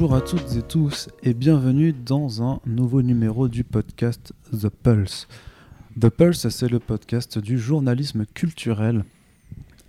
Bonjour à toutes et tous et bienvenue dans un nouveau numéro du podcast The Pulse. The Pulse, c'est le podcast du journalisme culturel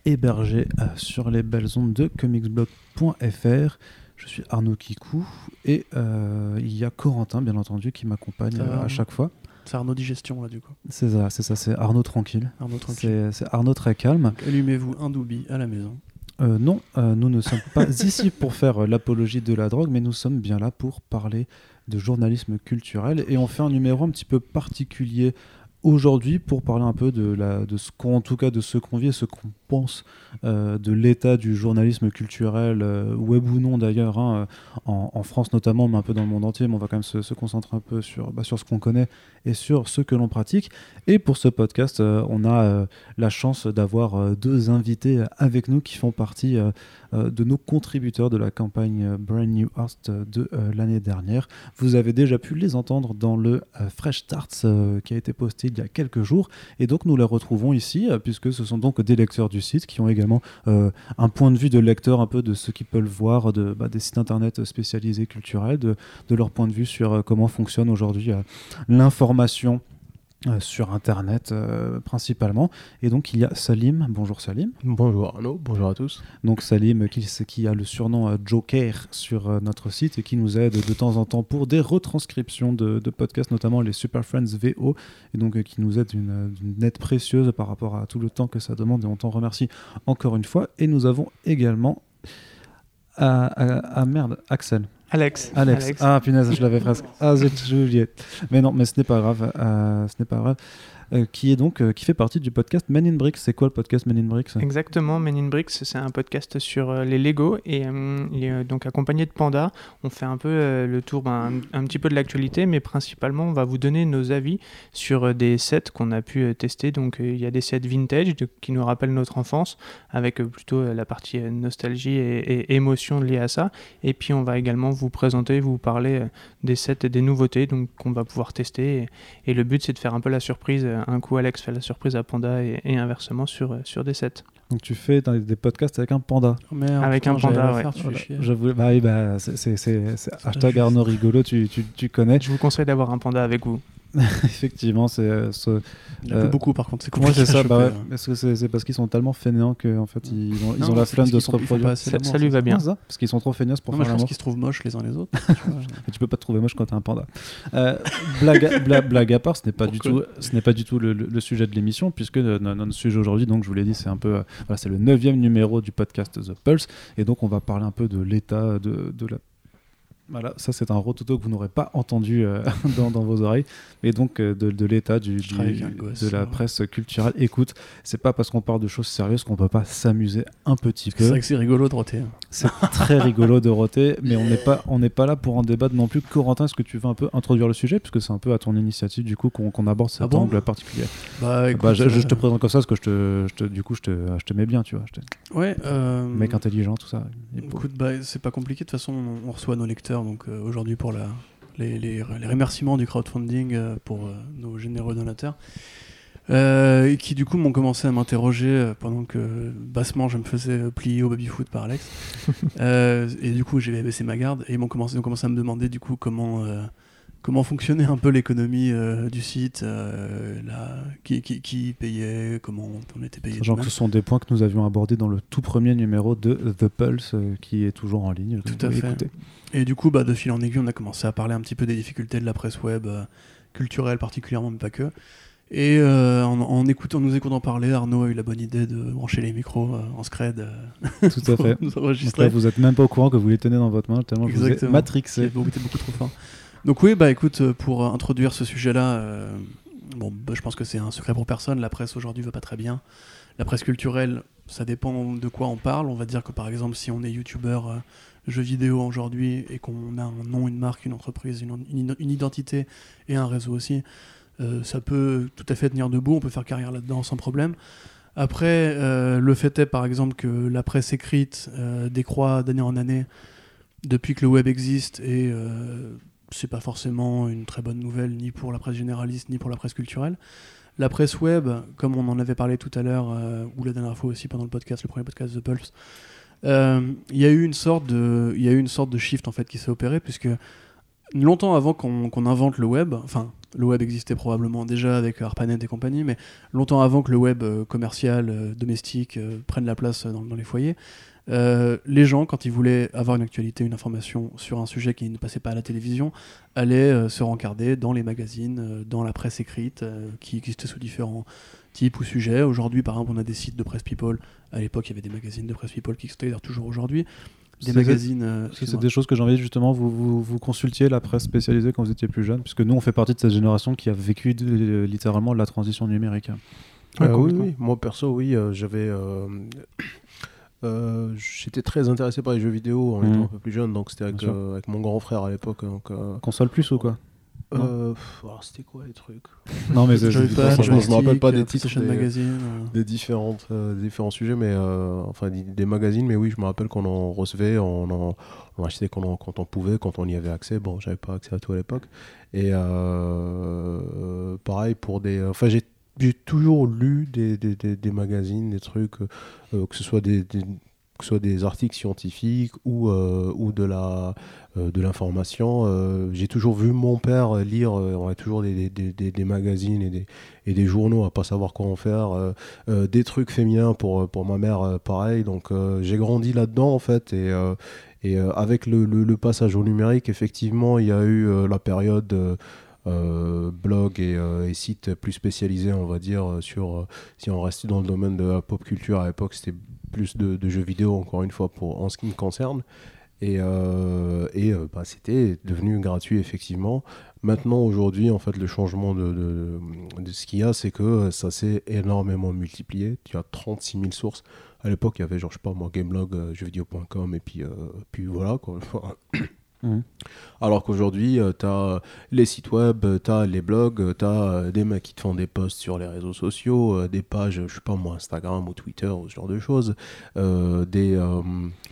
hébergé euh, sur les belles ondes de comicsblog.fr. Je suis Arnaud Kikou et euh, il y a Corentin, bien entendu, qui m'accompagne euh, à chaque fois. C'est Arnaud Digestion là du coup. C'est ça, c'est ça, c'est Arnaud tranquille. Arnaud tranquille. C'est c'est Arnaud très calme. Donc, Allumez-vous un doubi à la maison. Euh, non, euh, nous ne sommes pas ici pour faire euh, l'apologie de la drogue, mais nous sommes bien là pour parler de journalisme culturel. Et on fait un numéro un petit peu particulier aujourd'hui pour parler un peu de, ce qu'on, tout cas de ce qu'on vit et ce qu'on euh, de l'état du journalisme culturel, euh, web ou non d'ailleurs, hein, euh, en, France notamment, mais un peu dans le monde entier. Mais on va quand même se, concentrer un peu sur, bah, sur ce qu'on connaît et sur ce que l'on pratique. Et pour ce podcast, on a la chance d'avoir deux invités avec nous qui font partie de nos contributeurs de la campagne Brand New Art de l'année dernière. Vous avez déjà pu les entendre dans le Fresh Starts qui a été posté il y a quelques jours. Et donc nous les retrouvons ici, puisque ce sont donc des lecteurs du site qui ont également euh, un point de vue de lecteur un peu de ce qu'ils peuvent voir bah, des sites internet spécialisés culturels, de, de leur point de vue sur euh, comment fonctionne aujourd'hui euh, l'information. Euh, sur internet euh, principalement et donc il y a Salim bonjour Salim Bonjour Arnaud, bonjour à tous. donc Salim qui, qui a le surnom euh, Joker sur euh, notre site et qui nous aide de temps en temps pour des retranscriptions de, de podcasts, notamment les Super Friends VO, et donc euh, qui nous aide d'une euh, aide précieuse par rapport à tout le temps que ça demande et on t'en remercie encore une fois. Et nous avons également... Ah, merde, Axel. Alex. Alex. Ah punaise, je l'avais presque. Ah zut, j'ai oublié. Mais non, mais ce n'est pas grave. euh, ce n'est pas grave. Euh, qui est donc euh, qui fait partie du podcast Men in Bricks. C'est quoi le podcast Men in Bricks? Exactement, Men in Bricks, c'est un podcast sur euh, les Lego et, donc accompagné de Panda, on fait un peu le tour, ben, un, petit peu de l'actualité, mais principalement on va vous donner nos avis sur des sets qu'on a pu tester. Donc il y a des sets vintage qui nous rappellent notre enfance, avec plutôt la partie nostalgie et, émotion liée à ça. Et puis on va également vous présenter, vous parler des sets et des nouveautés donc qu'on va pouvoir tester. Et le but c'est de faire un peu la surprise. Un coup Alex fait la surprise à Panda et, et inversement sur, euh, sur des sets. Donc tu fais des podcasts avec un panda. Oh, merde, Avec putain, un panda, ouais. faire, tu fais Voilà. chier. Je voulais- bah oui, bah, c'est- c'est c'est- c'est hashtag. Arnaud rigolo, tu, tu, tu connais. Je vous conseille d'avoir un panda avec vous. Effectivement, c'est euh, ce- Il y en a Euh, plus beaucoup par contre, c'est Moi, compliqué. c'est ça. Bah ouais. hein. Est-ce que c'est parce qu'ils sont tellement fainéants que en fait ils ont, ils Non, ont la flemme de se reproduire Ça, lui va bien. Ça Parce qu'ils sont trop feignasses pour Non, moi faire je pense qu'ils se trouvent moches les uns les autres. tu peux pas te trouver moche quand t'es un panda. Euh, blague, à- bla- blague à part, ce n'est pas du tout, Pourquoi ce n'est pas du tout le, le- le sujet de l'émission puisque euh, no- notre sujet aujourd'hui, donc je vous l'ai dit, c'est un peu, euh, voilà, c'est le neuvième numéro du podcast The Pulse et donc on va parler un peu de l'état de, de la voilà, ça c'est un rototo que vous n'aurez pas entendu euh, dans, dans vos oreilles, et donc euh, de, de l'état du, du- gosse, de la ouais. presse culturelle. Écoute, c'est pas parce qu'on parle de choses sérieuses qu'on peut pas s'amuser un petit C'est peu. vrai que c'est rigolo de roter. hein. C'est très rigolo de roter, mais on n'est pas, on n'est pas là pour en débattre non plus. Corentin, est-ce que tu veux un peu introduire le sujet, puisque c'est un peu à ton initiative du coup qu'on aborde cet Ah bon angle particulier? Bah, écoute, Bah, je, je euh, te présente comme ça parce que je te, je te- du coup je te, je te mets bien, tu vois. Je te- Ouais, euh, Mec intelligent, tout ça. Écoute, bah, c'est pas compliqué. De toute façon, on, on reçoit nos lecteurs donc euh, aujourd'hui pour la, les, les- les remerciements du crowdfunding euh, pour euh, nos généreux donateurs. Euh, et qui du coup m'ont commencé à m'interroger pendant que bassement je me faisais plier au baby-foot par Alex. Euh, et du coup j'ai baissé ma garde et ils m'ont commencé, ont commencé à me demander du coup comment, euh, comment fonctionnait un peu l'économie euh, du site, euh, là, qui, qui, qui payait, comment on était payé. Genre que ce sont des points que nous avions abordés dans le tout premier numéro de The Pulse, euh, qui est toujours en ligne. Tout Vous à fait. écouter. Et du coup, bah, de fil en aiguille, on a commencé à parler un petit peu des difficultés de la presse web, culturelle particulièrement, mais pas que. Et en, en écoutant, nous écoutant parler, Arnaud a eu la bonne idée de brancher les micros en scred Tout à fait. nous enregistrer. vous êtes même pas au courant que vous les tenez dans votre main, tellement je vous Exactement. matrixé. T'es beaucoup trop fort. Donc oui, bah écoute, euh, pour euh, introduire ce sujet-là, euh, bon, bah, je pense que c'est un secret pour personne. La presse aujourd'hui va pas très bien. La presse culturelle, ça dépend de quoi on parle. On va dire que par exemple, si on est youtubeur euh, jeux vidéo aujourd'hui et qu'on a un nom, une marque, une entreprise, une, une- identité et un réseau aussi, ça peut tout à fait tenir debout. On peut faire carrière là-dedans sans problème. Après, le fait est par exemple que la presse écrite décroît d'année en année depuis que le web existe et c'est pas forcément une très bonne nouvelle ni pour la presse généraliste ni pour la presse culturelle. La presse web, comme on en avait parlé tout à l'heure, euh, ou la dernière fois aussi pendant le podcast, le premier podcast The Pulse, Euh, Il y a eu une sorte de, il eu une sorte de shift en fait qui s'est opéré puisque longtemps avant qu'on invente le web, enfin le web existait probablement déjà avec ARPANET et compagnie, mais longtemps avant que le web euh, commercial, domestique prenne la place dans les foyers, euh, les gens, quand ils voulaient avoir une actualité, une information sur un sujet qui ne passait pas à la télévision, allaient euh, se rencarder dans les magazines, euh, dans la presse écrite, euh, qui existait sous différents types ou sujets. Aujourd'hui, par exemple, on a des sites de presse people. À l'époque, il y avait des magazines de presse people qui existaient d'ailleurs toujours aujourd'hui. Des magazines. euh, c'est des choses que j'ai envie justement, vous, vous, vous consultiez la presse spécialisée quand vous étiez plus jeune, puisque nous on fait partie de cette génération qui a vécu de- littéralement la transition numérique. Euh, oui, moi perso, oui, euh, j'avais. Euh, J'étais très intéressé par les jeux vidéo en Mhm. étant un peu plus jeune, donc c'était avec, euh, avec mon grand frère à l'époque. Donc, euh, Console plus ou quoi? Euh, c'était quoi les trucs? Non mais je me rappelle pas des titres des- Magazine. euh. Des différentes, euh, des différents sujets, mais euh, enfin des, des magazines, mais oui, je me rappelle qu'on en recevait, on en, on achetait quand on, quand on pouvait, quand on y avait accès. Bon, j'avais pas accès à tout à l'époque. Et euh, pareil pour des. Enfin, j'ai j'ai toujours lu des, des, des, magazines, des trucs, euh, que ce soit des, que soit des articles scientifiques ou, euh, ou de la euh, de l'information. Euh, j'ai toujours vu mon père lire, euh, on a toujours des, magazines et des, et des journaux à pas savoir quoi en faire, euh, euh, des trucs féminins pour, pour ma mère, euh, pareil. Donc euh, j'ai grandi là-dedans en fait. Et, euh, et euh, avec le, le, passage au numérique, effectivement, il y a eu euh, la période. Euh, blog et, euh, et sites plus spécialisés, on va dire, euh, sur si on restait dans le domaine de la pop culture à l'époque, c'était plus de, jeux vidéo, encore une fois, pour, en ce qui me concerne. Et, et bah, c'était devenu gratuit, effectivement. Maintenant, aujourd'hui, en fait, le changement de, de, ce qu'il y a, c'est que ça s'est énormément multiplié. Tu as 36 000 sources. À l'époque, il y avait, genre, je sais pas, moi, Gamelog, euh, jeuxvideo.com, et puis, euh, puis voilà, quoi. Mhm. Alors qu'aujourd'hui, tu as les sites web, tu as les blogs, tu as des mecs qui te font des posts sur les réseaux sociaux, euh, des pages, je sais pas moi, Instagram ou Twitter ou ce genre de choses, euh, des... euh,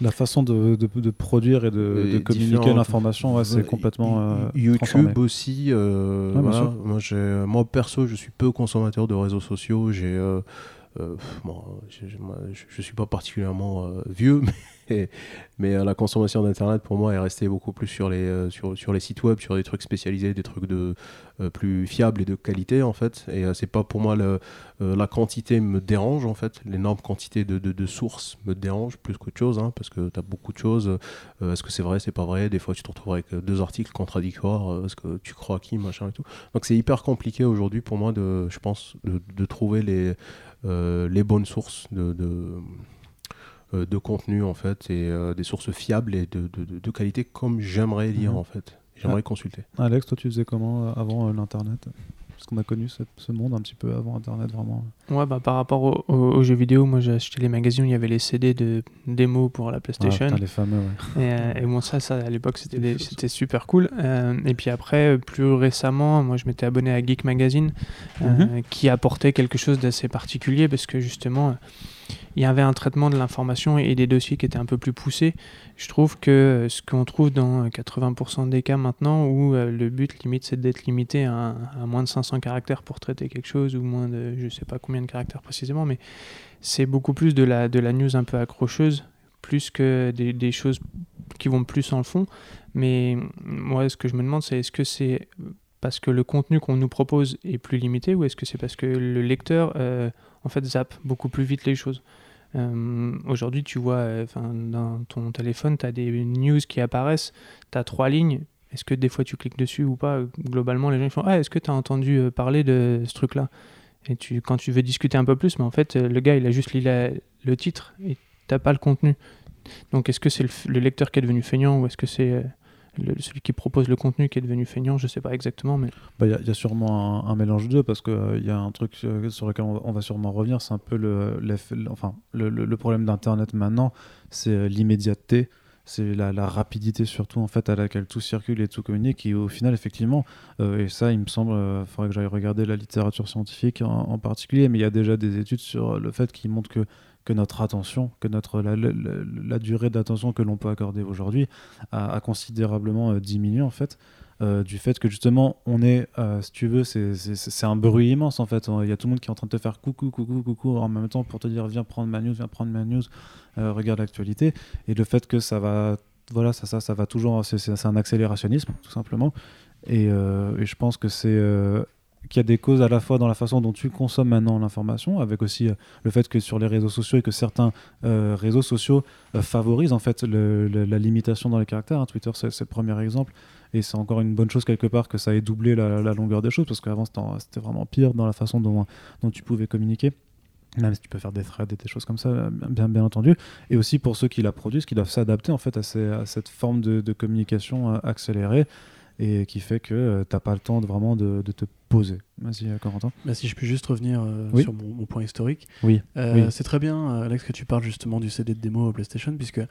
La façon de, de, de produire et de, communiquer l'information, ouais, c'est complètement euh, YouTube transformé. aussi. euh, Ouais, voilà. moi, perso, je suis peu consommateur de réseaux sociaux. J'ai, euh, euh, bon, je, je suis pas particulièrement euh, vieux, mais, mais euh, la consommation d'internet pour moi est restée beaucoup plus sur les, euh, sur, sur les sites web, sur des trucs spécialisés, des trucs de euh, plus fiables et de qualité en fait. Et c'est pas pour moi la quantité me dérange en fait, l'énorme quantité de, de, sources me dérange plus qu'autre chose, hein, parce que tu as beaucoup de choses. Est-ce que c'est vrai, c'est pas vrai? Des fois, tu te retrouves avec deux articles contradictoires. Est-ce que tu crois à qui, machin et tout. Donc, c'est hyper compliqué aujourd'hui pour moi, de, je pense, de, trouver les, les bonnes sources de, de contenu, en fait, et euh, des sources fiables et de, de, de- qualité comme j'aimerais lire, Mhm. en fait. J'aimerais consulter. Alex, toi tu faisais comment euh, avant euh, l'internet? Parce qu'on a connu ce monde un petit peu avant internet vraiment. Ouais, bah, par rapport au- au- aux jeux vidéo, moi j'ai acheté les magazines où il y avait les CD de démos pour la Ah, PlayStation. putain, les fameux, ouais. Et, euh, et bon, ça, ça à l'époque, c'était super cool. Euh, et puis après, euh, plus récemment, moi, je m'étais abonné à Geek Magazine, euh, qui apportait quelque chose d'assez particulier parce que justement, euh, il y avait un traitement de l'information et des dossiers qui étaient un peu plus poussés. Je trouve que euh, ce qu'on trouve dans 80% des cas maintenant, où euh, le but limite c'est d'être limité à, moins de 500 caractères pour traiter quelque chose, ou moins de, je sais pas combien de caractères précisément, mais c'est beaucoup plus de la, news un peu accrocheuse, plus que des, des choses qui vont plus en le fond. Mais moi, ce que je me demande, c'est est-ce que c'est parce que le contenu qu'on nous propose est plus limité ou est-ce que c'est parce que le lecteur, euh, en fait, zappe beaucoup plus vite les choses? Euh, Aujourd'hui, tu vois, euh, dans ton téléphone, tu as des news qui apparaissent, tu as trois lignes. Est-ce que des fois tu cliques dessus ou pas? Globalement, les gens font Ah, est-ce que tu as entendu euh, parler de ce truc-là? Et tu, quand tu veux discuter un peu plus, mais en fait, le gars, il a juste lu le titre et t'as pas le contenu. Donc, est-ce que c'est le, lecteur qui est devenu feignant ou est-ce que c'est celui qui propose le contenu qui est devenu feignant Je sais pas exactement, mais Bah, Il y, a- il sûrement un, mélange de deux parce qu'il y a un truc euh, sur lequel on va, sûrement revenir, c'est un peu le, enfin, le, problème d'Internet maintenant, c'est euh, l'immédiateté, c'est la, rapidité surtout en fait à laquelle tout circule et tout communique et au final effectivement, euh, et ça il me semble, il faudrait que j'aille regarder la littérature scientifique en, en particulier, mais il y a déjà des études sur le fait qui montrent que que notre attention, que notre, la, durée d'attention que l'on peut accorder aujourd'hui a, considérablement euh, diminué en fait. euh, du fait que justement on est, euh, si tu veux, c'est- un bruit immense en fait. Il y a tout le monde qui est en train de te faire coucou, coucou, coucou en même temps pour te dire viens prendre ma news, viens prendre ma news, regarde l'actualité. Et le fait que ça va, voilà, ça, ça, ça va toujours, c'est- un accélérationnisme tout simplement. Et, je pense que c'est qu'il y a des causes à la fois dans la façon dont tu consommes maintenant l'information, avec aussi euh, le fait que sur les réseaux sociaux et que certains euh, réseaux sociaux euh, favorisent en fait la limitation dans les caractères. hein. Twitter, c'est le premier exemple. Et c'est encore une bonne chose quelque part que ça ait doublé la, longueur des choses, parce qu'avant c'était en- c'était vraiment pire dans la façon dont, tu pouvais communiquer. Même si tu peux faire des threads et des choses comme ça, bien, entendu. Et aussi pour ceux qui la produisent, qui doivent s'adapter en fait à, cette forme de, communication accélérée et qui fait que tu n'as pas le temps de, vraiment de, de te poser. Vas-y, euh, Corentin. Bah, si je puis juste revenir euh, Oui. sur mon, mon point historique. Oui. Euh, Oui. C'est très bien, euh, Alex, que tu parles justement du CD de démo PlayStation, puisque,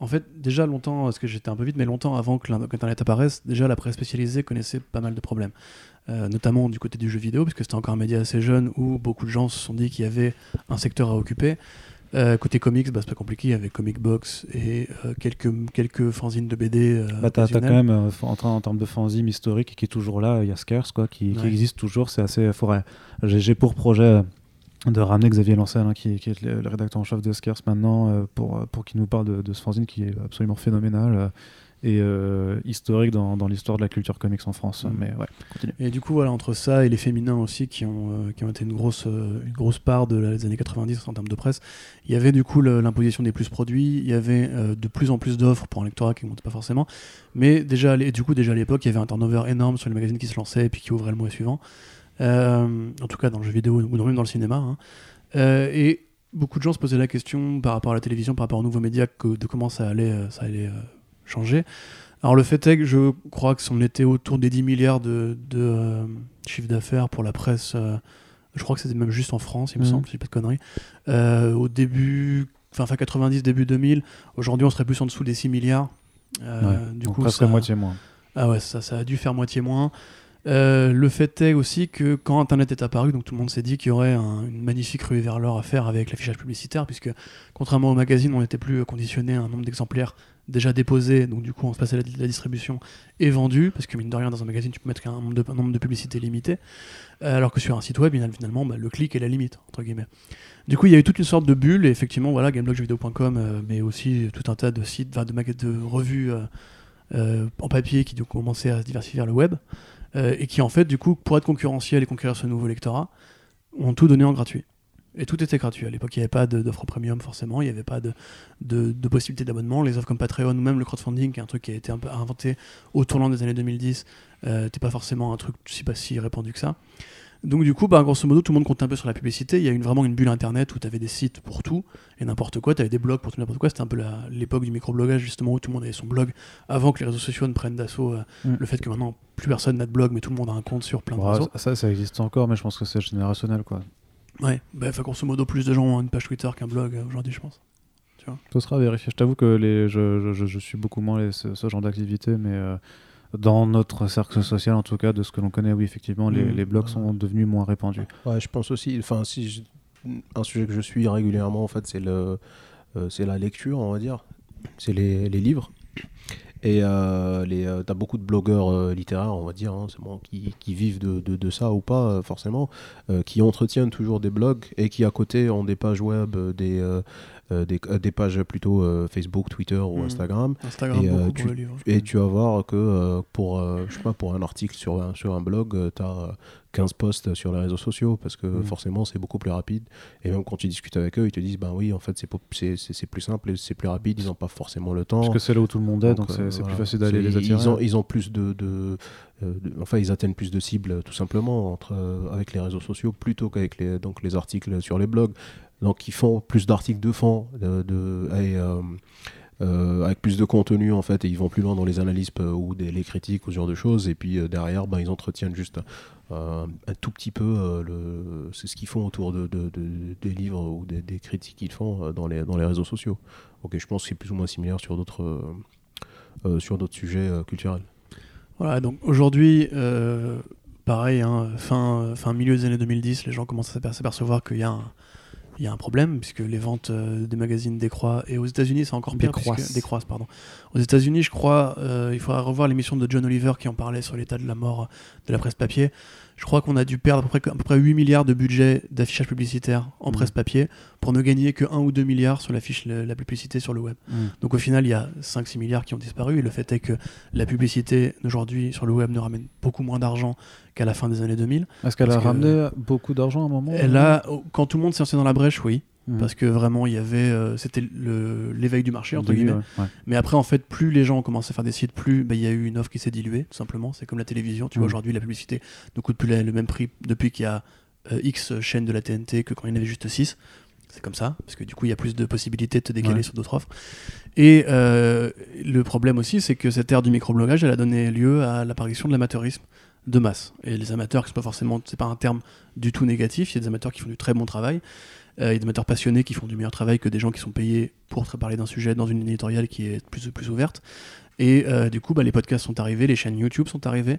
en fait, déjà longtemps, parce que j'étais un peu vite, mais longtemps avant que l'in- qu'Internet apparaisse, déjà la presse spécialisée connaissait pas mal de problèmes. Euh, notamment du côté du jeu vidéo, puisque c'était encore un média assez jeune où beaucoup de gens se sont dit qu'il y avait un secteur à occuper. Euh, côté comics, bah, c'est pas compliqué, avec Comic Box et euh, quelques, quelques fanzines de BD. euh, Bah, t'as, quand même, euh, en, train- en termes de fanzine historique qui est toujours là, il y a Scarce quoi, qui, existe toujours, c'est assez forêt. J'ai, pour projet euh, de ramener Xavier Lancel, hein, qui, qui est le, le rédacteur en chef de Scarce maintenant, pour, pour qu'il nous parle de, de ce fanzine qui est absolument phénoménal et euh, historique dans, dans l'histoire de la culture comics en France. Mhm. Mais ouais, continue. Et du coup, voilà, entre ça et les féminins aussi, qui ont, euh, qui ont été une grosse, euh, une grosse part de années 90 en termes de presse, il y avait du coup l'imposition des plus produits, il y avait euh, de plus en plus d'offres pour un lectorat qui ne montait pas forcément, mais déjà, l'é- du coup, déjà à l'époque, il y avait un turnover énorme sur les magazines qui se lançaient et puis qui ouvraient le mois suivant, en tout cas dans le jeu vidéo ou même dans le cinéma. hein. Et beaucoup de gens se posaient la question par rapport à la télévision, par rapport aux nouveaux médias, que, de comment ça allait, ça allait changer. Alors le fait est que je crois que on était autour des 10 milliards de, de euh, chiffre d'affaires pour la presse. euh, je crois que c'était même juste en France, il me Mhm. semble, si je dis pas de conneries. Euh, au début, enfin fin 90, début 2000. Aujourd'hui, on serait plus en dessous des 6 milliards. Ouais, du donc coup, presque ça- moitié moins. ah ouais, ça, ça a dû faire moitié moins. Euh, le fait est aussi que quand Internet est apparu, donc tout le monde s'est dit qu'il y aurait un- une magnifique ruée vers l'or à faire avec l'affichage publicitaire, puisque contrairement au magazine, on n'était plus conditionné à un nombre d'exemplaires déjà déposés, donc du coup on se passait la, la distribution et vendu, parce que mine de rien, dans un magazine, tu peux mettre un nombre de, publicités limité, Euh, alors que sur un site web, finalement, bah, le clic est la limite, entre guillemets. Du coup, il y a eu toute une sorte de bulle, et effectivement, voilà, gameblogvideo.com, euh, mais aussi tout un tas de sites, de, de revues euh, en papier qui ont commencé à se diversifier vers le web, et qui en fait, du coup, pour être concurrentiel et conquérir ce nouveau lectorat, ont tout donné en gratuit. Et tout était gratuit. À l'époque, il n'y avait pas de- d'offre premium forcément, il n'y avait pas de, de, de possibilité d'abonnement. Les offres comme Patreon ou même le crowdfunding, qui est un truc qui a été un peu inventé au tournant des années 2010, euh, n'était pas forcément un truc si, pas si répandu que ça. Donc du coup, bah, grosso modo, tout le monde comptait un peu sur la publicité. Il y a eu une- vraiment une bulle internet où tu avais des sites pour tout et n'importe quoi. Tu avais des blogs pour tout n'importe quoi. C'était un peu l'époque du microblogage justement où tout le monde avait son blog avant que les réseaux sociaux ne prennent d'assaut euh, Mm. le fait que maintenant plus personne n'a de blog mais tout le monde a un compte sur plein de réseaux. ça, ça existe encore, mais je pense que c'est générationnel. quoi. Ouais, bah, enfin, grosso modo, plus de gens ont une page Twitter qu'un blog euh, aujourd'hui, je pense. Ce sera vérifié. Je t'avoue que les, je, je, je- je suis beaucoup moins les- ce, ce genre d'activité, mais euh, dans notre cercle social, en tout cas, de ce que l'on connaît, oui, effectivement, les, les blogs sont devenus moins répandus. Ouais, je pense aussi. Enfin, si je- un sujet que je suis régulièrement, en fait, c'est le, euh, c'est la lecture, on va dire. C'est les, les livres. Et euh, euh, t'as beaucoup de blogueurs euh, littéraires, on va dire, hein, bon, qui, qui vivent de, de, de ça ou pas, euh, forcément, qui entretiennent toujours des blogs et qui, à côté, ont des pages web, des, euh, des, des pages plutôt euh, Facebook, Twitter ou Mhm. Instagram. Instagram, Et, euh, tu- livre. Et tu vas voir que pour, je sais pas, pour un article sur un, sur un blog, tu as 15 posts sur les réseaux sociaux parce que Mhm. forcément c'est beaucoup plus rapide. Et même quand tu discutes avec eux, ils te disent ben oui, en fait c'est plus simple et c'est plus rapide, ils n'ont pas forcément le temps. Parce que c'est là où tout le monde est, donc, c'est euh, c'est voilà. plus facile d'aller les attirer. Ils ont, ils ont plus de, de, euh, de- Enfin, ils atteignent plus de cibles tout simplement entre, euh, avec les réseaux sociaux plutôt qu'avec les, donc, les articles sur les blogs. Donc ils font plus d'articles de fond de, de- et, euh, avec plus de contenu en fait et ils vont plus loin dans les analyses euh, ou les critiques ou ce genre de choses. Et puis euh, derrière ben, ils entretiennent juste un tout petit peu le c'est ce qu'ils font autour de, de- de- des livres ou des, critiques qu'ils font dans les, dans les réseaux sociaux. Ok je pense que c'est plus ou moins similaire sur d'autres sur d'autres sujets culturels. Voilà, donc aujourd'hui, pareil, hein, fin, fin milieu des années 2010, les gens commencent à s'aper- s'apercevoir qu'il y a un, il y a un problème puisque les ventes euh, des magazines décroissent et aux États-Unis c'est encore pire Décroissent. puisque- décroissent pardon. Aux États-Unis, je crois, euh, il faudra revoir l'émission de John Oliver qui en parlait sur l'état de la mort de la presse papier. Je crois qu'on a dû perdre à peu près, à peu près 8 milliards de budget d'affichage publicitaire en Mhm. presse papier pour ne gagner que 1 ou 2 milliards sur l'affiche la, la publicité sur le web. Mm. Donc au final, il y a 5-6 milliards qui ont disparu et le fait est que la publicité d'aujourd'hui sur le web ne ramène beaucoup moins d'argent qu'à la fin des années 2000. Est-ce qu'elle a que- ramené beaucoup d'argent à un moment Elle a, quand tout le monde s'est lancé dans la brèche, oui, Mhm. parce que vraiment il y avait, euh, c'était l'éveil du marché entre guillemets. ouais. Mais après, en fait, plus les gens ont commencé à faire des sites, plus bah, il y a eu une offre qui s'est diluée, tout simplement. C'est comme la télévision. Tu vois, Mm. aujourd'hui, la publicité ne coûte plus la- le même prix depuis qu'il y a euh, X chaînes de la TNT que quand il y en avait juste 6. C'est comme ça, parce que du coup, il y a plus de possibilités de te décaler Ouais. sur d'autres offres. Et euh, le problème aussi, c'est que cette ère du microblogage, elle a donné lieu à l'apparition de l'amateurisme de masse. Et les amateurs, c'est pas forcément, c'est pas un terme du tout négatif. Il y a des amateurs qui font du très bon travail. Euh, il y a des amateurs passionnés qui font du meilleur travail que des gens qui sont payés pour parler d'un sujet dans une ligne éditoriale qui est plus, plus ouverte. Et euh, du coup, bah, les podcasts sont arrivés, les chaînes YouTube sont arrivées,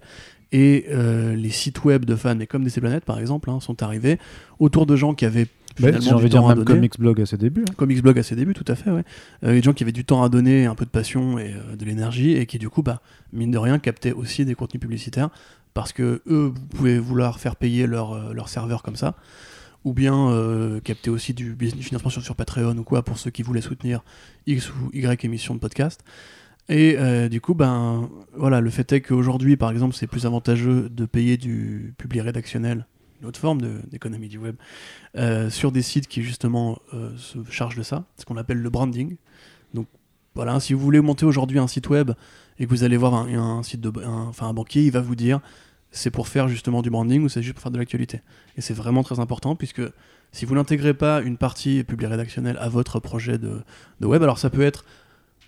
et euh, les sites web de fans, mais comme DC Planet par exemple, hein, sont arrivés autour de gens qui avaient Bah, finalement J'ai envie du de dire temps à même donner. Comics Blog à ses débuts. hein. Comics Blog à ses débuts, tout à fait, ouais. Euh, des gens qui avaient du temps à donner, un peu de passion et euh, de l'énergie, et qui du coup, bah, mine de rien, captaient aussi des contenus publicitaires, parce que eux, vous pouvez vouloir faire payer leur, euh, leur serveur comme ça, ou bien euh, capter aussi du, du financement sur, sur Patreon ou quoi, pour ceux qui voulaient soutenir X ou Y émissions de podcast. Et euh, du coup, ben voilà, le fait est qu'aujourd'hui, par exemple, c'est plus avantageux de payer du public rédactionnel, une autre forme d'économie du web, euh, sur des sites qui justement se chargent de ça, ce qu'on appelle le branding. Donc voilà, si vous voulez monter aujourd'hui un site web et que vous allez voir un, site de, enfin un banquier, il va vous dire c'est pour faire justement du branding ou c'est juste pour faire de l'actualité. Et c'est vraiment très important puisque si vous n'intégrez pas une partie public rédactionnelle à votre projet de, de web, alors ça peut être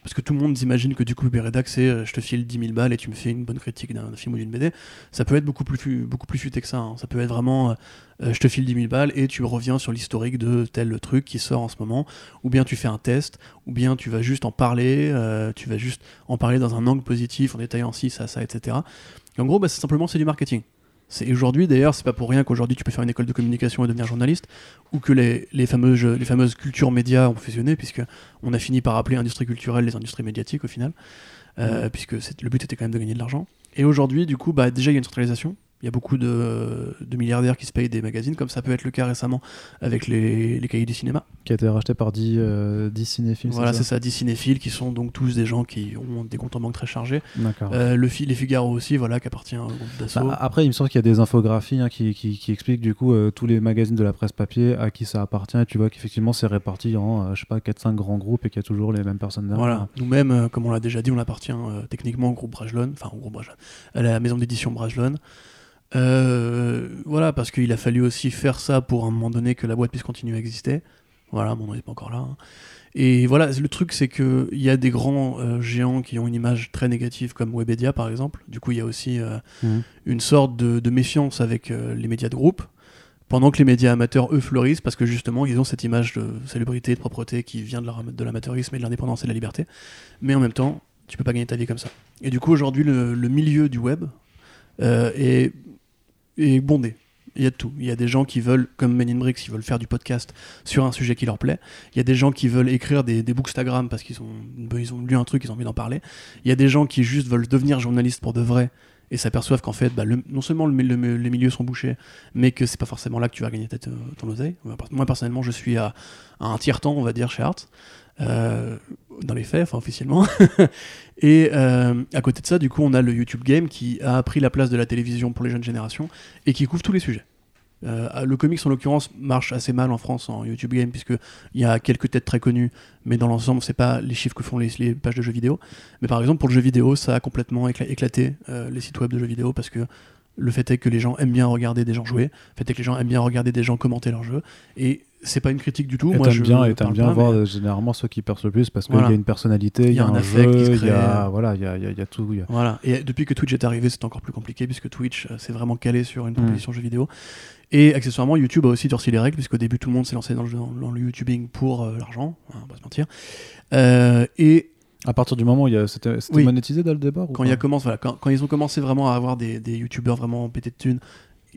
parce que tout le monde s'imagine que du coup public rédac c'est euh, je te file 10 000 balles et tu me fais une bonne critique d'un film ou d'une BD. Ça peut être beaucoup plus beaucoup plus futé que ça. hein. Ça peut être vraiment euh, euh, je te file 10 000 balles et tu reviens sur l'historique de tel truc qui sort en ce moment, ou bien tu fais un test, ou bien tu vas juste en parler, tu vas juste en parler dans un angle positif, en détaillant ci, ça, ça, etc. En gros, bah, c'est simplement c'est du marketing. C'est aujourd'hui, d'ailleurs, c'est pas pour rien qu'aujourd'hui tu peux faire une école de communication et devenir journaliste, ou que les, fameuses cultures médias ont fusionné, puisque on a fini par appeler industrie culturelle les industries médiatiques au final, euh, puisque le but était quand même de gagner de l'argent. Et aujourd'hui, du coup, bah, déjà il y a une centralisation. Il y a beaucoup de, de milliardaires qui se payent des magazines, comme ça peut être le cas récemment avec les, les cahiers du cinéma. Qui a été racheté par 10, euh, 10 cinéphiles. Voilà, c'est ça, 10 cinéphiles qui sont donc tous des gens qui ont des comptes en banque très chargés. Euh, le fi- les Figaro aussi, voilà, qui appartient au groupe d'assaut. Bah, après, il me semble qu'il y a des infographies hein, qui, qui, qui expliquent du coup euh, tous les magazines de la presse papier à qui ça appartient. Et tu vois qu'effectivement, c'est réparti en, je sais pas, 4-5 grands groupes et qu'il y a toujours les mêmes personnes derrière. Voilà, nous-mêmes, comme on l'a déjà dit, on appartient techniquement au groupe Brajlon, enfin au groupe Brajlon, à la maison d'édition Brajlon. Euh, voilà, parce qu'il a fallu aussi faire ça pour à un moment donné que la boîte puisse continuer à exister. Voilà, mon nom n'est pas encore là. hein. Et voilà, le truc c'est que il y a des grands euh, géants qui ont une image très négative comme Webedia par exemple. Du coup, il y a aussi euh, Mhm. une sorte de, de méfiance avec les médias de groupe. Pendant que les médias amateurs, eux, fleurissent parce que justement, ils ont cette image de salubrité, de propreté qui vient de, l'amateurisme et de l'indépendance et de la liberté. Mais en même temps, tu peux pas gagner ta vie comme ça. Et du coup, aujourd'hui, le, le milieu du web euh, est, est bondé. Il y a de tout. Il y a des gens qui veulent, comme Men in Bricks, qui veulent faire du podcast sur un sujet qui leur plaît. Il y a des gens qui veulent écrire des, des bookstagram parce qu'ils ont, ben, ils ont lu un truc, ils ont envie d'en parler. Il y a des gens qui juste veulent devenir journalistes pour de vrai et s'aperçoivent qu'en fait, bah, non seulement le- le- les milieux sont bouchés, mais que c'est pas forcément là que tu vas gagner ta- ton oseille. Moi, personnellement, je suis à, à un tiers-temps, on va dire, chez Art. Euh, dans les faits, enfin officiellement. et euh, à côté de ça, du coup, on a le YouTube Game qui a pris la place de la télévision pour les jeunes générations et qui couvre tous les sujets. Euh, le comics, en l'occurrence, marche assez mal en France en YouTube Game, puisqu'il y a quelques têtes très connues, mais dans l'ensemble, c'est pas les chiffres que font les, pages de jeux vidéo. Mais par exemple, pour le jeu vidéo, ça a complètement écla- éclaté les sites web de jeux vidéo, parce que le fait est que les gens aiment bien regarder des gens jouer, le fait est que les gens aiment bien regarder des gens commenter leurs jeux, et c'est pas une critique du tout. Et Moi, t'aimes je bien, et bien pas, voir mais- euh, généralement ceux qui percent le plus parce qu'il Voilà. y a une personnalité, il y a un, affect qui se jeu, il crée, y a, voilà, il y a, il y a- il y a tout. a- Voilà, et depuis que Twitch est arrivé, c'est encore plus compliqué puisque Twitch euh, s'est vraiment calé sur une Mm. proposition jeu vidéo. Et accessoirement, YouTube a aussi durci les règles puisqu'au début tout le monde s'est lancé dans le, dans, le YouTubing pour euh, l'argent, hein, on va pas se mentir. Euh, et À partir du moment où il y a- c'était Oui. monétisé dès le départ quand, il commence, voilà, quand, quand ils ont commencé vraiment à avoir des, des YouTubeurs vraiment pétés de thunes,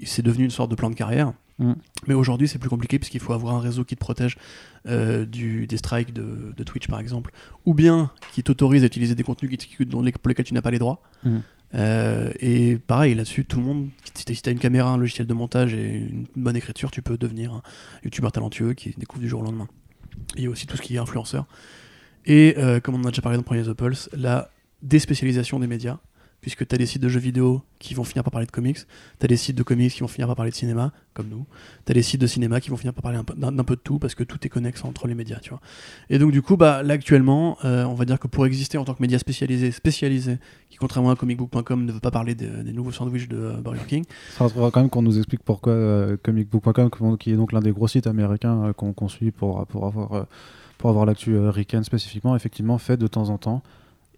c'est devenu une sorte de plan de carrière. Mm. Mais aujourd'hui, c'est plus compliqué puisqu'il faut avoir un réseau qui te protège euh, du, des strikes de, de Twitch, par exemple, ou bien qui t'autorise à utiliser des contenus qui, dont les- pour lesquels tu n'as pas les droits. Mm. Euh, et pareil, là-dessus, tout le monde, si tu as une caméra, un logiciel de montage et une bonne écriture, tu peux devenir un youtubeur talentueux qui découvre du jour au lendemain. Il y a aussi tout ce qui est influenceur. Et euh, comme on en a déjà parlé dans Premier The Pulse, la déspécialisation des médias, puisque tu as des sites de jeux vidéo qui vont finir par parler de comics, tu as des sites de comics qui vont finir par parler de cinéma, comme nous, tu as des sites de cinéma qui vont finir par parler d'un peu de tout, parce que tout est connexe entre les médias, tu vois. Et donc du coup, bah, là actuellement, euh, on va dire que pour exister en tant que média spécialisé, spécialisé, qui contrairement à comicbook.com ne veut pas parler des, nouveaux sandwichs de euh, Burger King, Ça faudra quand même qu'on nous explique pourquoi euh, comicbook.com, qui est donc l'un des gros sites américains euh, qu'on qu'on suit pour, pour avoir, pour avoir l'actu Rican spécifiquement, effectivement, fait de temps en temps.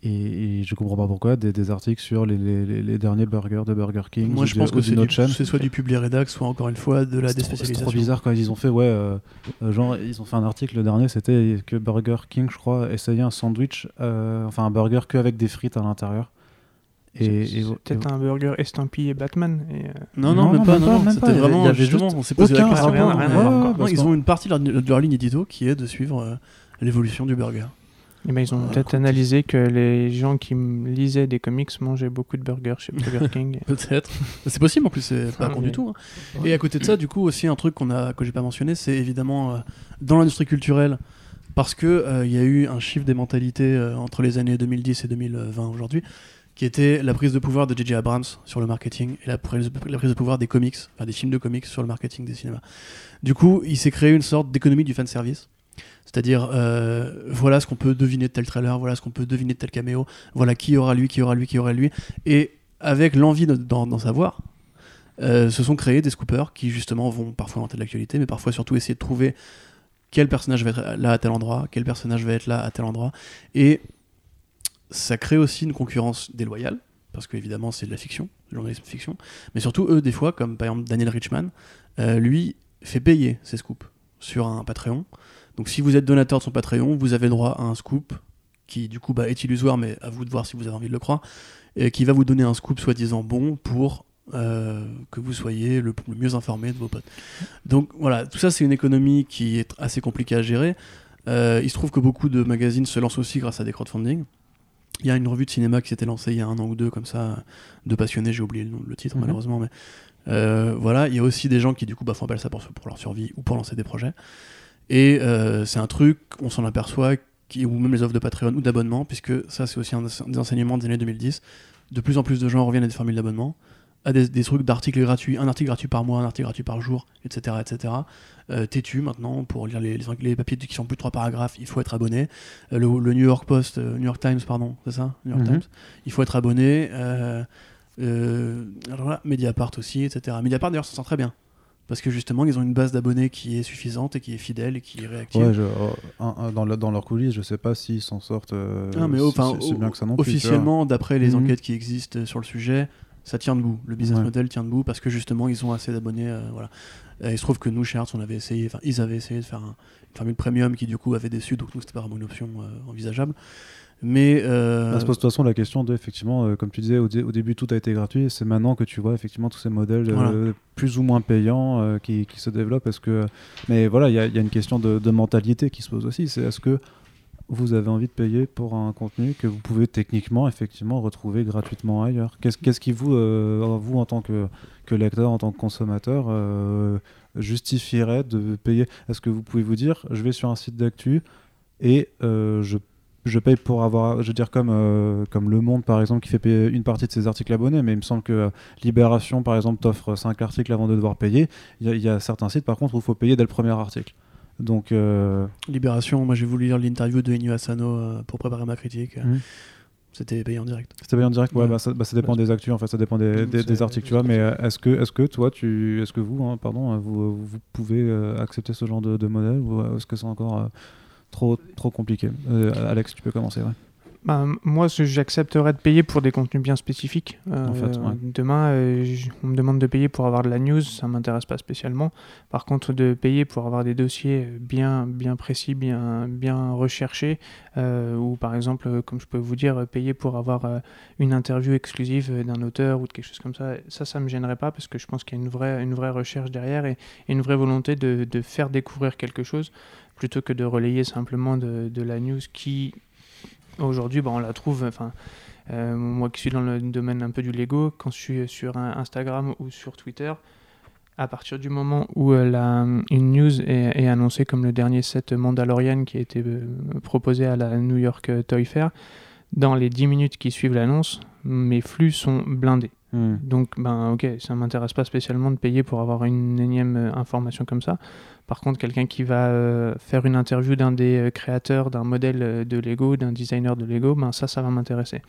Et, et je comprends pas pourquoi des, des articles sur les, les- les- derniers burgers de Burger King. moi ou je pense que c'est du- chaîne. c'est soit du public rédac, soit encore une fois de la trop- C'est déspécialisation. trop bizarre quand ils ont fait, ouais, euh, euh, genre ils ont fait un article le dernier, c'était que Burger King, je crois, essayait un sandwich, euh, enfin un burger que avec des frites à l'intérieur. Et, C'est et- peut-être un burger estampillé Batman. Et, euh, Non, non, Non, même non, pas, non, c'était vraiment, il y avait justement, juste on s'est posé la aucun question. ils ont une partie de leur, de leur ligne édito qui est de suivre euh, l'évolution du burger. Eh ben, ils ont Ah, peut-être analysé que les gens qui lisaient des comics mangeaient beaucoup de burgers chez Burger King. Peut-être. C'est possible en plus, c'est pas Ah, con mais- du tout. hein. Et à côté de ça, du coup, aussi un truc qu'on a, que j'ai pas mentionné, c'est évidemment euh, dans l'industrie culturelle, parce que euh, il y a eu un chiffre des mentalités euh, entre les années 2010 et 2020 aujourd'hui, qui était la prise de pouvoir de J.J. Abrams sur le marketing et la prise, la prise de pouvoir des comics, enfin des films de comics sur le marketing des cinémas. Du coup, il s'est créé une sorte d'économie du fanservice. C'est-à-dire, euh, voilà ce qu'on peut deviner de tel trailer, voilà ce qu'on peut deviner de tel caméo, voilà qui aura lui, qui aura lui, qui aura lui. Et avec l'envie de- d'en savoir, euh, se sont créés des scoopers qui justement vont parfois inventer de l'actualité, mais parfois surtout essayer de trouver quel personnage va être là à tel endroit, quel personnage va être là à tel endroit. Et ça crée aussi une concurrence déloyale, parce qu'évidemment c'est de la fiction, du journalisme de fiction, mais surtout eux des fois, comme par exemple Daniel Richman, euh, lui fait payer ses scoops sur un Patreon. Donc si vous êtes donateur de son Patreon, vous avez droit à un scoop qui du coup bah, est illusoire, mais à vous de voir si vous avez envie de le croire, et qui va vous donner un scoop soi-disant bon pour euh, que vous soyez le, le mieux informé de vos potes. Donc voilà, tout ça c'est une économie qui est assez compliquée à gérer. Euh, il se trouve que beaucoup de magazines se lancent aussi grâce à des crowdfunding. Il y a une revue de cinéma qui s'était lancée il y a un an ou deux comme ça, de passionnés, j'ai oublié le, nom- le titre Mhm. malheureusement, mais euh, voilà, il y a aussi des gens qui du coup bah, font appel à ça pour, pour leur survie ou pour lancer des projets. Et euh, c'est un truc, on s'en aperçoit, qui, ou même les offres de Patreon ou d'abonnement, puisque ça c'est aussi un des enseignements des années 2010. De plus en plus de gens reviennent à des formules d'abonnement, à des, des trucs d'articles gratuits, un article gratuit par mois, un article gratuit par jour, etc. etc. Euh, Têtu maintenant, pour lire les, les, les papiers qui sont plus de trois paragraphes, il faut être abonné. Euh, le, le New York Post, euh, New York Times, pardon, c'est ça New York Mhm. Times, il faut être abonné. Alors voilà, Mediapart aussi, etc. Mediapart d'ailleurs s'en sent très bien. Parce que justement, ils ont une base d'abonnés qui est suffisante et qui est fidèle et qui est réactive. Ouais, je- euh, un- dans, le- dans leurs coulisses, je sais pas s'ils s'en sortent. euh, Ah, mais enfin, bien que ça non officiellement, d'après les Mhm. enquêtes qui existent sur le sujet, ça tient debout. Le business Ouais. model tient debout parce que justement, ils ont assez d'abonnés. euh, voilà. Et il se trouve que nous, chez Arts, on avait essayé, enfin, ils avaient essayé de faire un, une formule premium qui, du coup, avait déçu, donc nous, c'était pas vraiment une option euh, envisageable. Mais. euh, Là, se pose de toute façon la question de, effectivement, euh, comme tu disais, au, dé- au début tout a été gratuit, et c'est maintenant que tu vois effectivement tous ces modèles euh, plus ou moins payants euh, qui, qui se développent. Est-ce que... Mais voilà, il y, y a une question de, de mentalité qui se pose aussi. C'est est-ce que vous avez envie de payer pour un contenu que vous pouvez techniquement, effectivement, retrouver gratuitement ailleurs? Qu'est-ce qu'est-ce qui vous, vous en tant que, que lecteur, en tant que consommateur, justifierait de payer? Est-ce que vous pouvez vous dire, je vais sur un site d'actu et je je paye pour avoir, je veux dire comme euh, comme Le Monde par exemple qui fait payer une partie de ses articles abonnés, mais il me semble que euh, Libération par exemple t'offre 5 articles avant de devoir payer. Il y, a- il y a certains sites par contre où il faut payer dès le premier article. Donc euh, Libération, moi, j'ai voulu lire l'interview de Ennio Asano pour préparer ma critique. Mhm. C'était payé en direct. c'était bien en direct, ouais, Ouais. bah, ça, bah, ça dépend des actus en fait, ça dépend des, Mhm, des- articles, tu vois. Mais est-ce que est-ce que toi tu, est-ce que vous, hein, pardon, vous, vous pouvez accepter ce genre de, de modèle ou est-ce que c'est encore trop trop compliqué Euh, Alex, tu peux commencer. Bah, moi, ce- j'accepterais de payer pour des contenus bien spécifiques. Euh, En fait, ouais. Demain, euh, on me demande de payer pour avoir de la news, ça m'intéresse pas spécialement. Par contre, de payer pour avoir des dossiers bien, bien précis, bien, bien recherchés, euh, ou par exemple, comme je peux vous dire, payer pour avoir une interview exclusive d'un auteur ou de quelque chose comme ça, ça, ça me gênerait pas parce que je pense qu'il y a une vraie, une vraie recherche derrière et, et une vraie volonté de, de faire découvrir quelque chose plutôt que de relayer simplement de, de la news qui aujourd'hui bah, on la trouve enfin euh, moi qui suis dans le domaine un peu du Lego quand je suis sur Instagram ou sur Twitter à partir du moment où euh, la, une news est, annoncée comme le dernier set Mandalorian qui a été euh, proposé à la New York Toy Fair dans les 10 minutes qui suivent l'annonce mes flux sont blindés Hmm. donc, ben, ok, ça m'intéresse pas spécialement de payer pour avoir une énième euh, information comme ça. Par contre, quelqu'un qui va euh, faire une interview d'un des euh, créateurs d'un modèle de Lego, d'un designer de Lego, ben ça, ça va m'intéresser.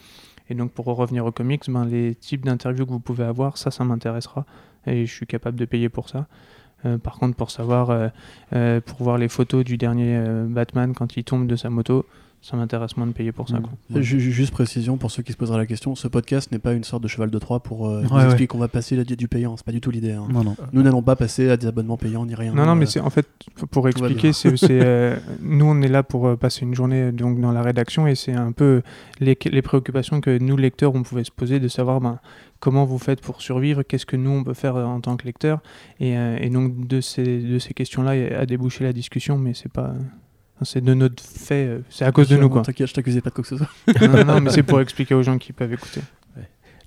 Et donc, pour revenir aux comics, ben, les types d'interviews que vous pouvez avoir, ça, ça m'intéressera. Et je suis capable de payer pour ça. Par contre, pour savoir, pour voir les photos du dernier Batman quand il tombe de sa moto, ça m'intéresse moins de payer pour ça. Mm. quoi. Juste précision pour ceux qui se poseraient la question, ce podcast n'est pas une sorte de cheval de Troie pour euh, Ouais, vous ouais. expliquer qu'on va passer la diète du payant. C'est pas du tout l'idée. hein. Non, non. Nous n'allons pas passer à des abonnements payants ni rien. Non, non, mais Euh, c'est en fait pour expliquer, c'est euh, nous on est là pour euh, passer une journée donc dans la rédaction et c'est un peu les, les préoccupations que nous lecteurs on pouvait se poser de savoir ben, comment vous faites pour survivre, qu'est-ce que nous on peut faire en tant que lecteur et, euh, et donc de ces de ces questions-là a débouché la discussion, mais c'est pas c'est de notre fait, euh, c'est à cause de nous quoi. T'inquiète, je t'accusais pas de quoi que ce soit. non, non, mais c'est pour expliquer aux gens qui peuvent écouter.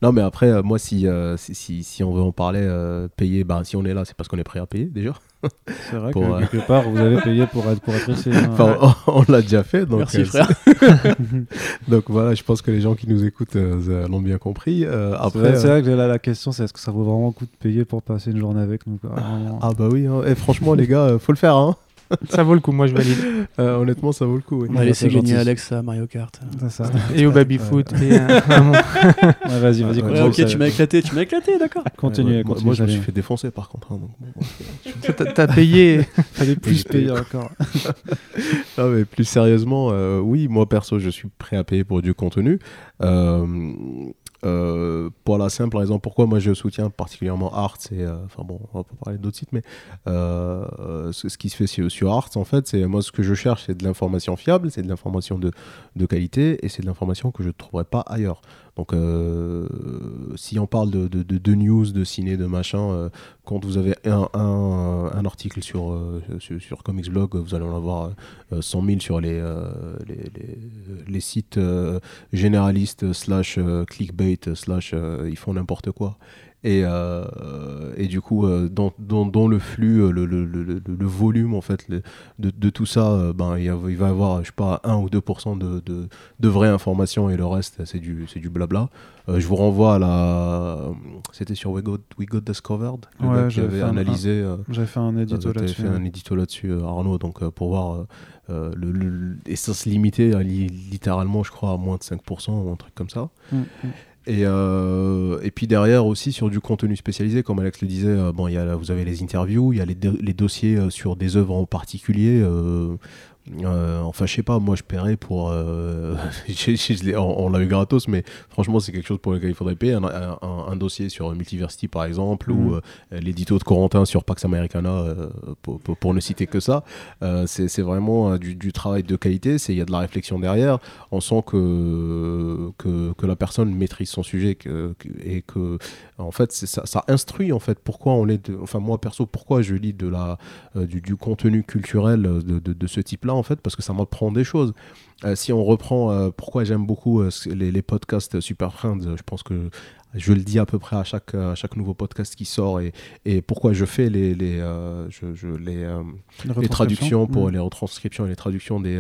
Non, mais après, euh, moi, si, euh, si, si, si on veut en parler, euh, payer, bah, si on est là, c'est parce qu'on est prêt à payer déjà. C'est vrai Pour, que euh, quelque part, vous avez payé pour être, pour être ici. hein. Enfin, on, on l'a déjà fait. Donc, Merci frère. Donc voilà, je pense que les gens qui nous écoutent euh, l'ont bien compris. Euh, C'est après, vrai, c'est vrai que là, la question, c'est est-ce que ça vaut vraiment le coup de payer pour passer une journée avec nous quoi, ah bah oui, hein. Et franchement les gars, faut le faire. Hein. Ça vaut le coup, moi je valide. Euh, honnêtement, ça vaut le coup. oui. On laisser c'est gagner gentil. Alex à Mario Kart. Ça. Et au baby foot et euh. Ouais, vas-y, vas-y, Ouais, ok, ça- tu m'as éclaté, tu m'as éclaté, d'accord. Continue, Ouais, ouais, moi, continue, moi, je me suis fait défoncer par contre. hein, donc. T'as payé. Fallait plus payer payé. encore. Ah, mais plus sérieusement, euh, oui, moi perso, je suis prêt à payer pour du contenu. Euh, pour la simple raison, pourquoi moi je soutiens particulièrement Arts et euh, enfin bon, on va pas parler d'autres sites, mais euh, ce, ce qui se fait sur, sur Arts en fait, c'est moi ce que je cherche, c'est de l'information fiable, c'est de l'information de, de qualité et c'est de l'information que je ne trouverai pas ailleurs. Donc, euh, si on parle de, de, news, de ciné, de machin, euh, quand vous avez un, article sur, euh, sur, sur Comics Blog, vous allez en avoir euh, 100 000 sur les, les, sites généralistes, slash clickbait, slash ils font n'importe quoi. Et, euh, et du coup, euh, dans, dans, dans le flux, euh, le, le, le, volume en fait, de, de tout ça, ben, il, y a- il va y avoir, je sais pas, 1 ou 2% de, de, de vraies informations et le reste, c'est du, c'est du blabla. Euh, je vous renvoie à la. C'était sur We Got, We Got Discovered, le Ouais, gars qui j'avais avait un- analysé. euh, J'avais fait un édito là-dessus. fait un édito là-dessus, Arnaud, donc pour voir. et ça se limitait à li- littéralement, je crois, à moins de 5% ou un truc comme ça. Mm, mm. Et, euh, et puis derrière aussi sur du contenu spécialisé, comme Alex le disait, euh, y a, vous avez les interviews, il y a les, les dossiers euh, sur des œuvres en particulier. Euh, enfin, je sais pas, moi je paierais pour. euh, je- je- on on l'a eu gratos, mais franchement, c'est quelque chose pour lequel il faudrait payer. Un, un- un- un dossier sur Multiversity par exemple, ou euh, l'édito de Corentin sur Pax Americana, pour, pour- pour ne citer que ça. C'est vraiment du, du travail de qualité, c'est- il y a de la réflexion derrière. On sent que, que, que la personne maîtrise son sujet que, que- et que en fait ça, ça instruit en fait pourquoi on lit de- enfin moi perso pourquoi je lis de la du, du contenu culturel de, de- de ce type là en fait parce que ça m'apprend des choses. Euh, si on reprend euh, pourquoi j'aime beaucoup euh, les, les podcasts Super Friends je pense que je le dis à peu près à chaque, à chaque nouveau podcast qui sort et, et pourquoi je fais les, les, je, je- les, les traductions pour les retranscriptions et les traductions des,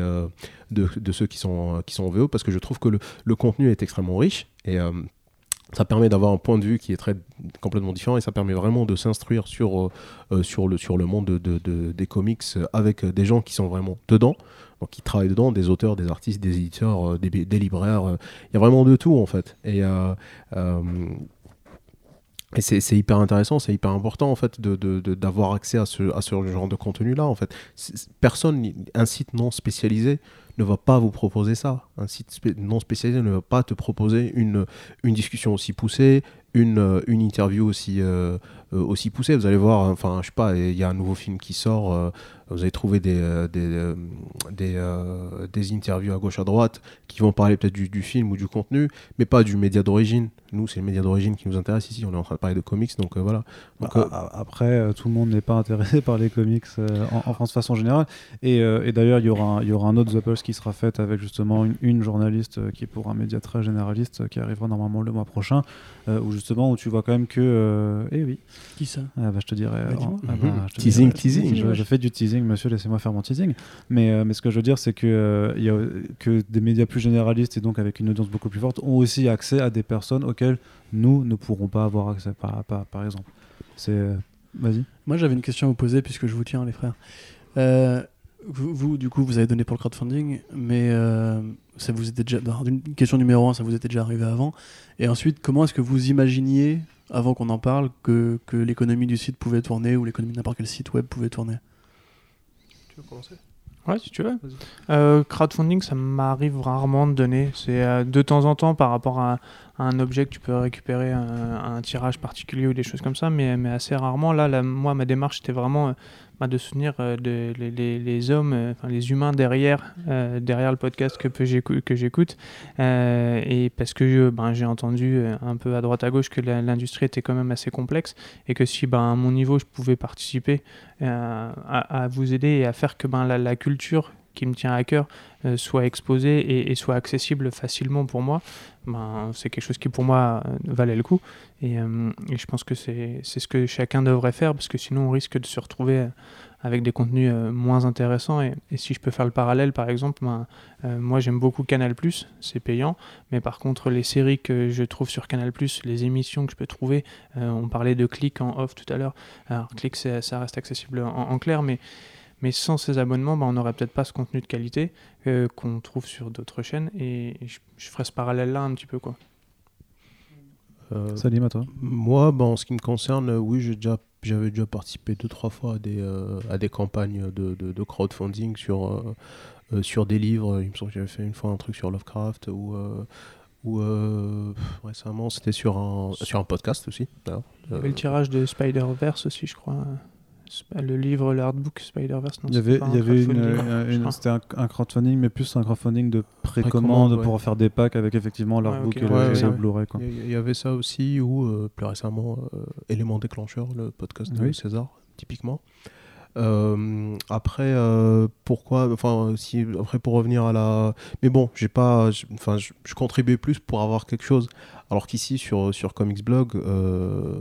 de, de ceux qui sont, qui sont en VO parce que je trouve que le, le contenu est extrêmement riche et ça permet d'avoir un point de vue qui est très complètement différent et ça permet vraiment de s'instruire sur, euh, euh, sur, le, sur le monde de, de- de- des comics avec euh, des gens qui sont vraiment dedans, donc qui travaillent dedans, des auteurs, des artistes, des éditeurs, des, libraires, il y a vraiment de tout en fait. Et, et c'est hyper intéressant, c'est hyper important en fait d'avoir accès à ce, à ce genre de contenu-là. En fait, personne, un site non spécialisé ne va pas vous proposer ça. Un site non spécialisé ne va pas te proposer une, une discussion aussi poussée, une, une interview aussi, euh, aussi poussée. Vous allez voir, enfin, je sais pas, il y a un nouveau film qui sort. euh, vous allez trouver des, euh, des, euh, des, euh, des interviews à gauche à droite qui vont parler peut-être du, du film ou du contenu, mais pas du média d'origine. Nous, c'est le média d'origine qui nous intéresse ici. On est en train de parler de comics, donc euh, voilà. Donc, Bah, euh, Après, euh, tout le monde n'est pas intéressé par les comics euh, en, en France de façon générale. Et, euh, et d'ailleurs, il y aura un- y aura un autre The Pulse qui sera fait avec justement une, une journaliste euh, qui est pour un média très généraliste euh, qui arrivera normalement le mois prochain, euh, où justement où tu vois quand même que, euh, eh oui, Qui ça ah bah, je te dirais. Bah, dis-moi. ah bah, Mhm. je te Teasing, dirais- teasing. Je, je fais du teasing, monsieur, laissez-moi faire mon teasing. Mais, euh, mais ce que je veux dire, c'est que, euh, il y a, que des médias plus généralistes et donc avec une audience beaucoup plus forte ont aussi accès à des personnes auxquelles nous ne pourrons pas avoir accès, par, par, par exemple. C'est. euh, Vas-y. Moi, j'avais une question à vous poser puisque je vous tiens, les frères. Euh, vous, vous, du coup, vous avez donné pour le crowdfunding, mais euh, ça vous était déjà. d'une- question numéro un, ça vous était déjà arrivé avant. Et ensuite, comment est-ce que vous imaginiez, avant qu'on en parle, que, que l'économie du site pouvait tourner ou l'économie de n'importe quel site web pouvait tourner Tu veux commencer? Ouais, si tu veux. Euh, crowdfunding, ça m'arrive rarement de donner. C'est euh, de temps en temps par rapport à, à un objet que tu peux récupérer un, un tirage particulier ou des choses comme ça, mais, mais assez rarement. Là, la- moi, ma démarche, c'était vraiment euh, bah, de soutenir euh, de- les, les- hommes, euh, les humains derrière, euh, derrière le podcast que, que j'écoute. Et parce que ben, j'ai entendu un peu à droite à gauche que l'industrie était quand même assez complexe et que si ben, à mon niveau, je pouvais participer à, à vous aider et à faire que ben, la, la culture qui me tient à cœur euh, soit exposée et, soit accessible facilement pour moi, ben, c'est quelque chose qui pour moi euh, valait le coup. Et, euh, je pense que c'est ce que chacun devrait faire parce que sinon on risque de se retrouver avec des contenus moins intéressants. Et, si je peux faire le parallèle, par exemple, ben, moi j'aime beaucoup Canal, c'est payant, mais par contre les séries que je trouve sur Canal, les émissions que je peux trouver, on parlait de Click en off tout à l'heure. Alors Click, c'est- ça reste accessible en clair, mais mais sans ces abonnements, ben, on n'aurait peut-être pas ce contenu de qualité euh, qu'on trouve sur d'autres chaînes. Et je, je ferai ce parallèle-là un petit peu. Quoi. Euh, Salim, à toi. Moi, ben, en ce qui me concerne, euh, oui, j'ai déjà, j'avais déjà participé deux, trois fois à des, euh, à des campagnes de, de, de crowdfunding sur, euh, euh, sur des livres. Il me semble que j'avais fait une fois un truc sur Lovecraft ou, euh, récemment, c'était sur un, sur un podcast aussi. d'ailleurs. Il y avait Euh, le tirage de Spider-Verse aussi, je crois. Le livre, l'artbook Spider-Verse. non, Il y c'était avait, il un y avait une, euh, une- c'était un, un crowdfunding, mais plus un crowdfunding de précommande ouais. pour faire des packs avec effectivement l'artbook ok, et le, ouais, et ouais, le ouais. Blu-ray. quoi. Il y- avait ça aussi, ou euh, plus récemment, euh, Élément déclencheur, le podcast de Oui. César, typiquement. Euh, après, euh, pourquoi Enfin, si après pour revenir à la, mais bon, j'ai pas, enfin, je, contribuais plus pour avoir quelque chose, alors qu'ici sur sur Comics Blog, euh,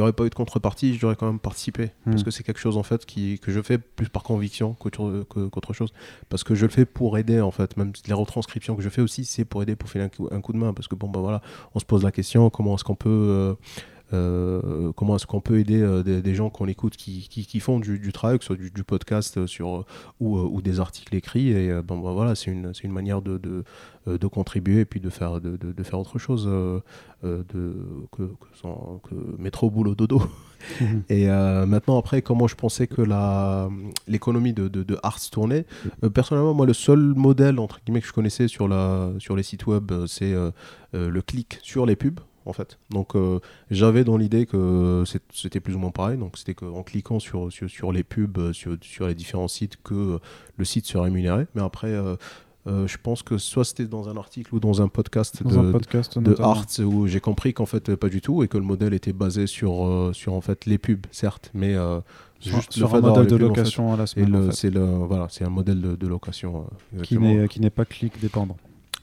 n'y aurait pas eu de contrepartie, j'aurais quand même participé parce Hmm. que c'est quelque chose en fait qui que je fais plus par conviction qu'autre chose, parce que je le fais pour aider en fait, même les retranscriptions que je fais aussi, c'est pour aider, pour filer un coup, un coup de main, parce que bon bah voilà, on se pose la question comment est-ce qu'on peut euh, euh, comment est-ce qu'on peut aider euh, des, des gens qu'on écoute qui, qui, qui font du, du travail, que ce soit du, du podcast euh, sur, ou, ou des articles écrits. Et bon, bah, voilà, c'est une, une manière de, de, de contribuer et puis de faire, de, de, faire autre chose euh, de, que, que, sans- que mettre au boulot dodo. Mhm. Et maintenant, après, comment je pensais que l'économie de, de, Arts tournait Personnellement, moi, le seul modèle entre guillemets que je connaissais sur, la, sur les sites web, c'est le clic sur les pubs. En fait. Donc euh, j'avais dans l'idée que c'était plus ou moins pareil. Donc c'était qu'en cliquant sur, sur, sur les pubs, euh, sur, sur les différents sites, que euh, le site se rémunérait. Mais après, euh, euh, je pense que soit c'était dans un article ou dans un podcast Dans de, un podcast de notamment. Arts où j'ai compris qu'en fait pas du tout et que le modèle était basé sur, sur en fait les pubs certes mais juste sur un modèle de pubs, en fait. location à la semaine. le- en fait, c'est voilà un modèle de, de location qui exactement. n'est qui n'est pas clic dépendant.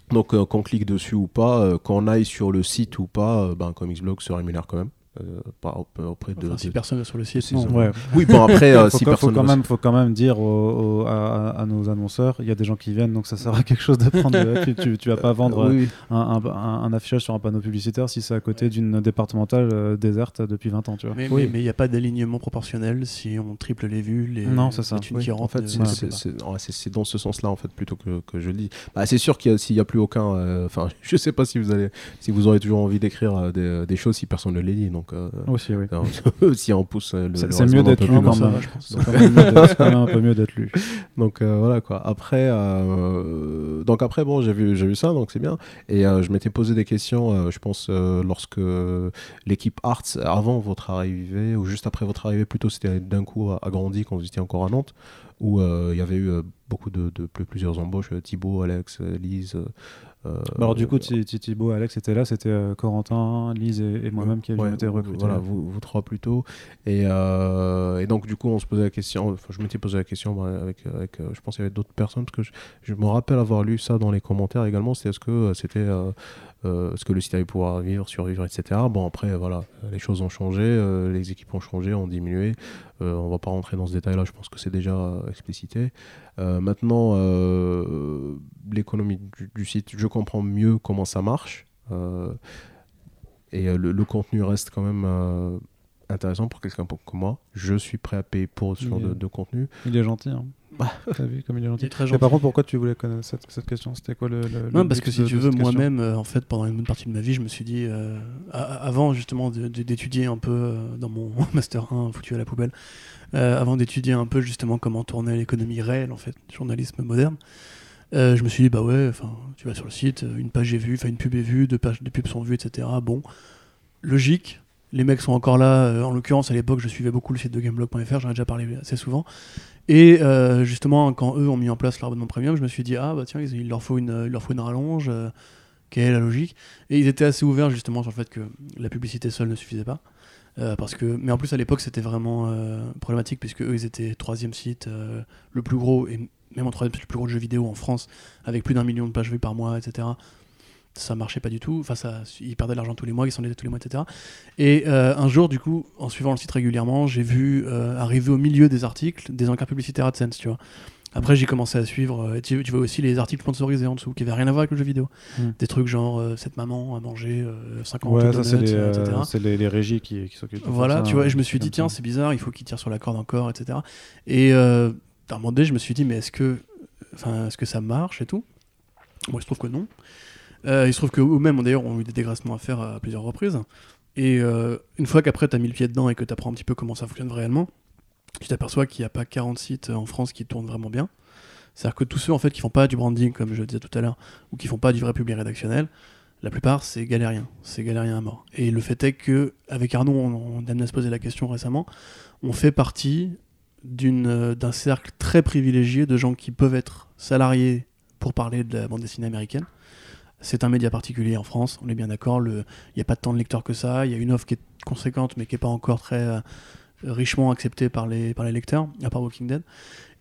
Donc euh, qu'on clique dessus ou pas euh, qu'on aille sur le site ou pas euh, ben Comics Blog se rémunère quand même euh, par- auprès de, Enfin, si de- personne sur le site, non. Ouais. oui bon après euh, faut, si quand- faut même, faut quand même dire au- au- à, à nos annonceurs, il y a des gens qui viennent, donc ça sert à quelque chose de prendre. de- tu, tu, tu vas pas vendre Euh, oui, un, un- un- un affichage sur un panneau publicitaire si c'est à côté d'une départementale euh, déserte depuis 20 ans, tu vois. Mais Oui. il n'y a pas d'alignement proportionnel si on triple les vues, les, Non, c'est ça. les thunes Oui, qui en fait, c'est- dans ce sens-là en fait plutôt que, que je le dis. Bah, c'est sûr qu'il y a- s'il n'y a plus aucun, euh, enfin, je sais pas si vous allez, si vous aurez toujours envie d'écrire euh, des, des choses si personne ne les lit. Donc donc euh, Aussi, oui. non, si on pousse euh, le, C'est mieux d'être lu quand même. je pense. C'est un peu mieux d'être lu. Donc euh, voilà quoi. Après, euh, donc après bon, j'ai vu, j'ai vu ça, donc c'est bien. Et euh, je m'étais posé des questions. euh, je pense euh, lorsque l'équipe Arts, avant votre arrivée ou juste après votre arrivée, plutôt c'était d'un coup agrandi quand vous étiez encore à Nantes, où euh, il y avait eu euh, beaucoup de, de- de- plusieurs embauches. euh, Thibaut, Alex, euh, Lise. Euh, Bah alors du coup, euh, Thi- Thi- Thibaut, Alex étaient là, c'était euh, Corentin, Lise et, et moi-même qui avions Ouais, été recrutés. Voilà, vous, vous trois plutôt. Et, et donc, du coup, on se posait la question, enfin, je m'étais posé la question bah, avec, avec je pense qu'il y avait d'autres personnes, parce que je, je me rappelle avoir lu ça dans les commentaires également, c'était est-ce que c'était, euh, est-ce que le site allait pouvoir vivre, survivre, etc. Bon, après, voilà, les choses ont changé, euh, les équipes ont changé, ont diminué. Euh, on va pas rentrer dans ce détail-là, je pense que c'est déjà euh, explicité. Maintenant, l'économie du, site, je comprends mieux comment ça marche. Et le, contenu reste quand même intéressant pour quelqu'un comme moi. Je suis prêt à payer pour ce genre Il de, est- de contenu. Il est gentil. Hein. T'as vu comme il est gentil. Il est très Et gentil. par contre, pourquoi tu voulais connaître cette, cette question? C'était quoi le, le- Non, le parce que si de- tu de veux, moi-même, euh, en fait, pendant une bonne partie de ma vie, je me suis dit, euh, avant justement de- de- d'étudier un peu euh, dans mon master 1 foutu à la poubelle, euh, avant d'étudier un peu justement comment tourner l'économie réelle, en fait, du journalisme moderne, euh, je me suis dit, bah ouais, enfin, tu vas sur le site, une page est vue, enfin une pub est vue, deux pages, des pubs sont vues, etc. Bon, logique. Les mecs sont encore là. euh, en l'occurrence, à l'époque, je suivais beaucoup le site de gameblog.fr, j'en ai déjà parlé assez souvent. Et euh, justement, quand eux ont mis en place leur abonnement premium, je me suis dit, ah bah tiens, il leur faut une, leur rallonge, euh, quelle est la logique Et ils étaient assez ouverts justement sur le fait que la publicité seule ne suffisait pas. Mais en plus à l'époque c'était vraiment problématique puisque eux ils étaient troisième site le plus gros et même en troisième le plus gros de jeux vidéo en France avec plus d'un million de pages vues par mois etc ça marchait pas du tout enfin ça ils perdaient de l'argent tous les mois ils s'en tous les mois etc et euh, un jour du coup en suivant le site régulièrement j'ai vu euh, arriver au milieu des articles des encarts publicitaires AdSense tu vois après j'ai commencé à suivre euh, tu, tu vois aussi les articles sponsorisés en dessous qui avaient rien à voir avec le jeu vidéo Hmm. des trucs genre cette maman a mangé euh, 50 Ouais, donuts, les, etc. c'est les, les régies qui, qui s'occupent Voilà, ça, tu vois, et hein, je me suis dit, tiens, c'est bizarre, il faut qu'il tire sur la corde encore, etc. Et euh, à un moment donné, je me suis dit, mais est-ce que, est-ce que ça marche et tout? Moi, il se trouve que non. Euh, il se trouve qu'eux-mêmes, d'ailleurs, ont eu des dégraissements à faire à plusieurs reprises. Et euh, une fois qu'après, tu as mis le pied dedans et que tu apprends un petit peu comment ça fonctionne réellement, tu t'aperçois qu'il n'y a pas 40 sites en France qui tournent vraiment bien. C'est-à-dire que tous ceux en fait qui font pas du branding, comme je le disais tout à l'heure, ou qui font pas du vrai public rédactionnel, la plupart c'est galérien, c'est galérien à mort. Et le fait est que avec Arnaud, on, a amené à se poser la question récemment, on fait partie euh, d'un cercle très privilégié de gens qui peuvent être salariés pour parler de la bande dessinée américaine. C'est un média particulier en France, on est bien d'accord. Il n'y a pas tant de lecteurs que ça. Il y a une offre qui est conséquente, mais qui n'est pas encore très euh, richement acceptée par les, par les lecteurs, à part Walking Dead.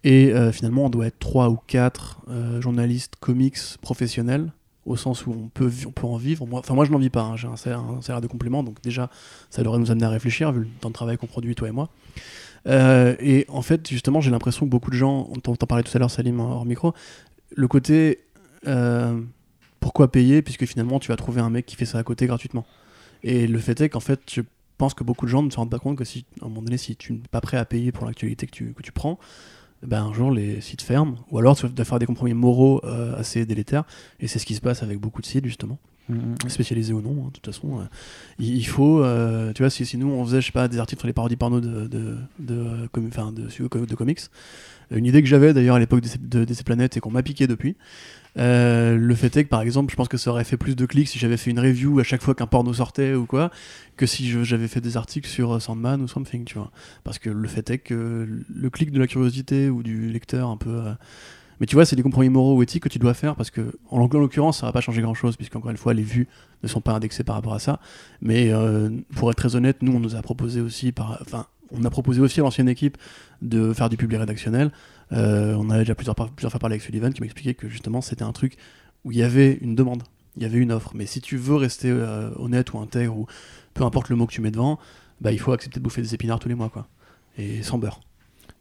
Et euh, finalement, on doit être trois ou quatre euh, journalistes comics professionnels, au sens où on peut, on peut en vivre. Enfin, moi, je n'en vis pas. hein. J'ai un salaire, de complément, donc déjà, ça devrait nous amener à réfléchir, vu le temps de travail qu'on produit, toi et moi. Et en fait, justement, j'ai l'impression que beaucoup de gens, on t'en parlait tout à l'heure, Salim, hors micro, le côté pourquoi payer, puisque finalement, tu vas trouver un mec qui fait ça à côté gratuitement. Et le fait est qu'en fait, je pense que beaucoup de gens ne se rendent pas compte que si, à un moment donné, si tu n'es pas prêt à payer pour l'actualité que tu, que tu prends, ben un jour les sites ferment, ou alors tu dois faire des compromis moraux euh, assez délétères, et c'est ce qui se passe avec beaucoup de sites justement, Mm, mm, mm. spécialisés ou non, hein, de toute façon. euh, il, il faut, euh, tu vois, si, si nous on faisait, je sais pas, des articles sur les parodies porno de, de, de, com- de, comics, une idée que j'avais d'ailleurs à l'époque de, de, de ces planètes et qu'on m'a piqué depuis, euh, le fait est que par exemple, je pense que ça aurait fait plus de clics si j'avais fait une review à chaque fois qu'un porno sortait ou quoi, que si j'avais fait des articles sur euh, Sandman ou something, tu vois. Parce que le fait est que le clic de la curiosité ou du lecteur un peu. euh, Mais tu vois, c'est des compromis moraux ou éthiques que tu dois faire parce que, en l'oc- en l'occurrence, ça va pas changer grand chose, puisqu'encore une fois, les vues ne sont pas indexées par rapport à ça. Mais pour être très honnête, nous, on nous a proposé aussi, enfin, on a proposé aussi à l'ancienne équipe de faire du public rédactionnel. Euh, on avait déjà plusieurs, fois parlé avec Sullivan qui m'expliquait que justement, c'était un truc où il y avait une demande, il y avait une offre. Mais si tu veux rester euh, honnête ou intègre, ou peu importe le mot que tu mets devant, bah, il faut accepter de bouffer des épinards tous les mois, quoi. Et sans beurre.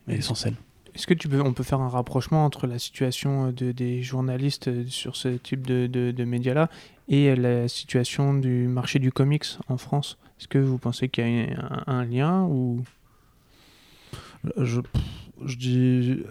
Et sans sel. Est-ce que tu peux, on peut faire un rapprochement entre la situation de, des journalistes euh, sur ce type de, de, de médias-là et euh, la situation du marché du comics en France? Est-ce que vous pensez qu'il y a un, un lien ou? Je, je dis.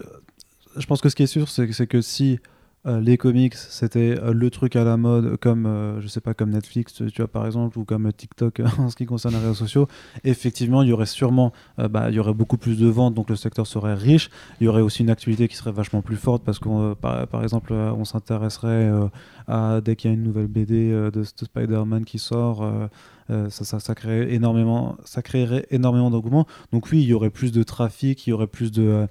Je pense que ce qui est sûr, c'est que- c'est que si euh, les comics, c'était euh, le truc à la mode, comme euh, je sais pas, comme Netflix, tu vois par exemple, ou comme TikTok en ce qui concerne les réseaux sociaux. Effectivement, il y aurait sûrement, bah, y aurait beaucoup plus de ventes, donc le secteur serait riche. Il y aurait aussi une activité qui serait vachement plus forte parce qu'on, par, exemple, on s'intéresserait à dès qu'il y a une nouvelle BD de, de Spider-Man qui sort. ça, ça, énormément, ça créerait énormément d'engouement. Donc oui, il y aurait plus de trafic, il y aurait plus de,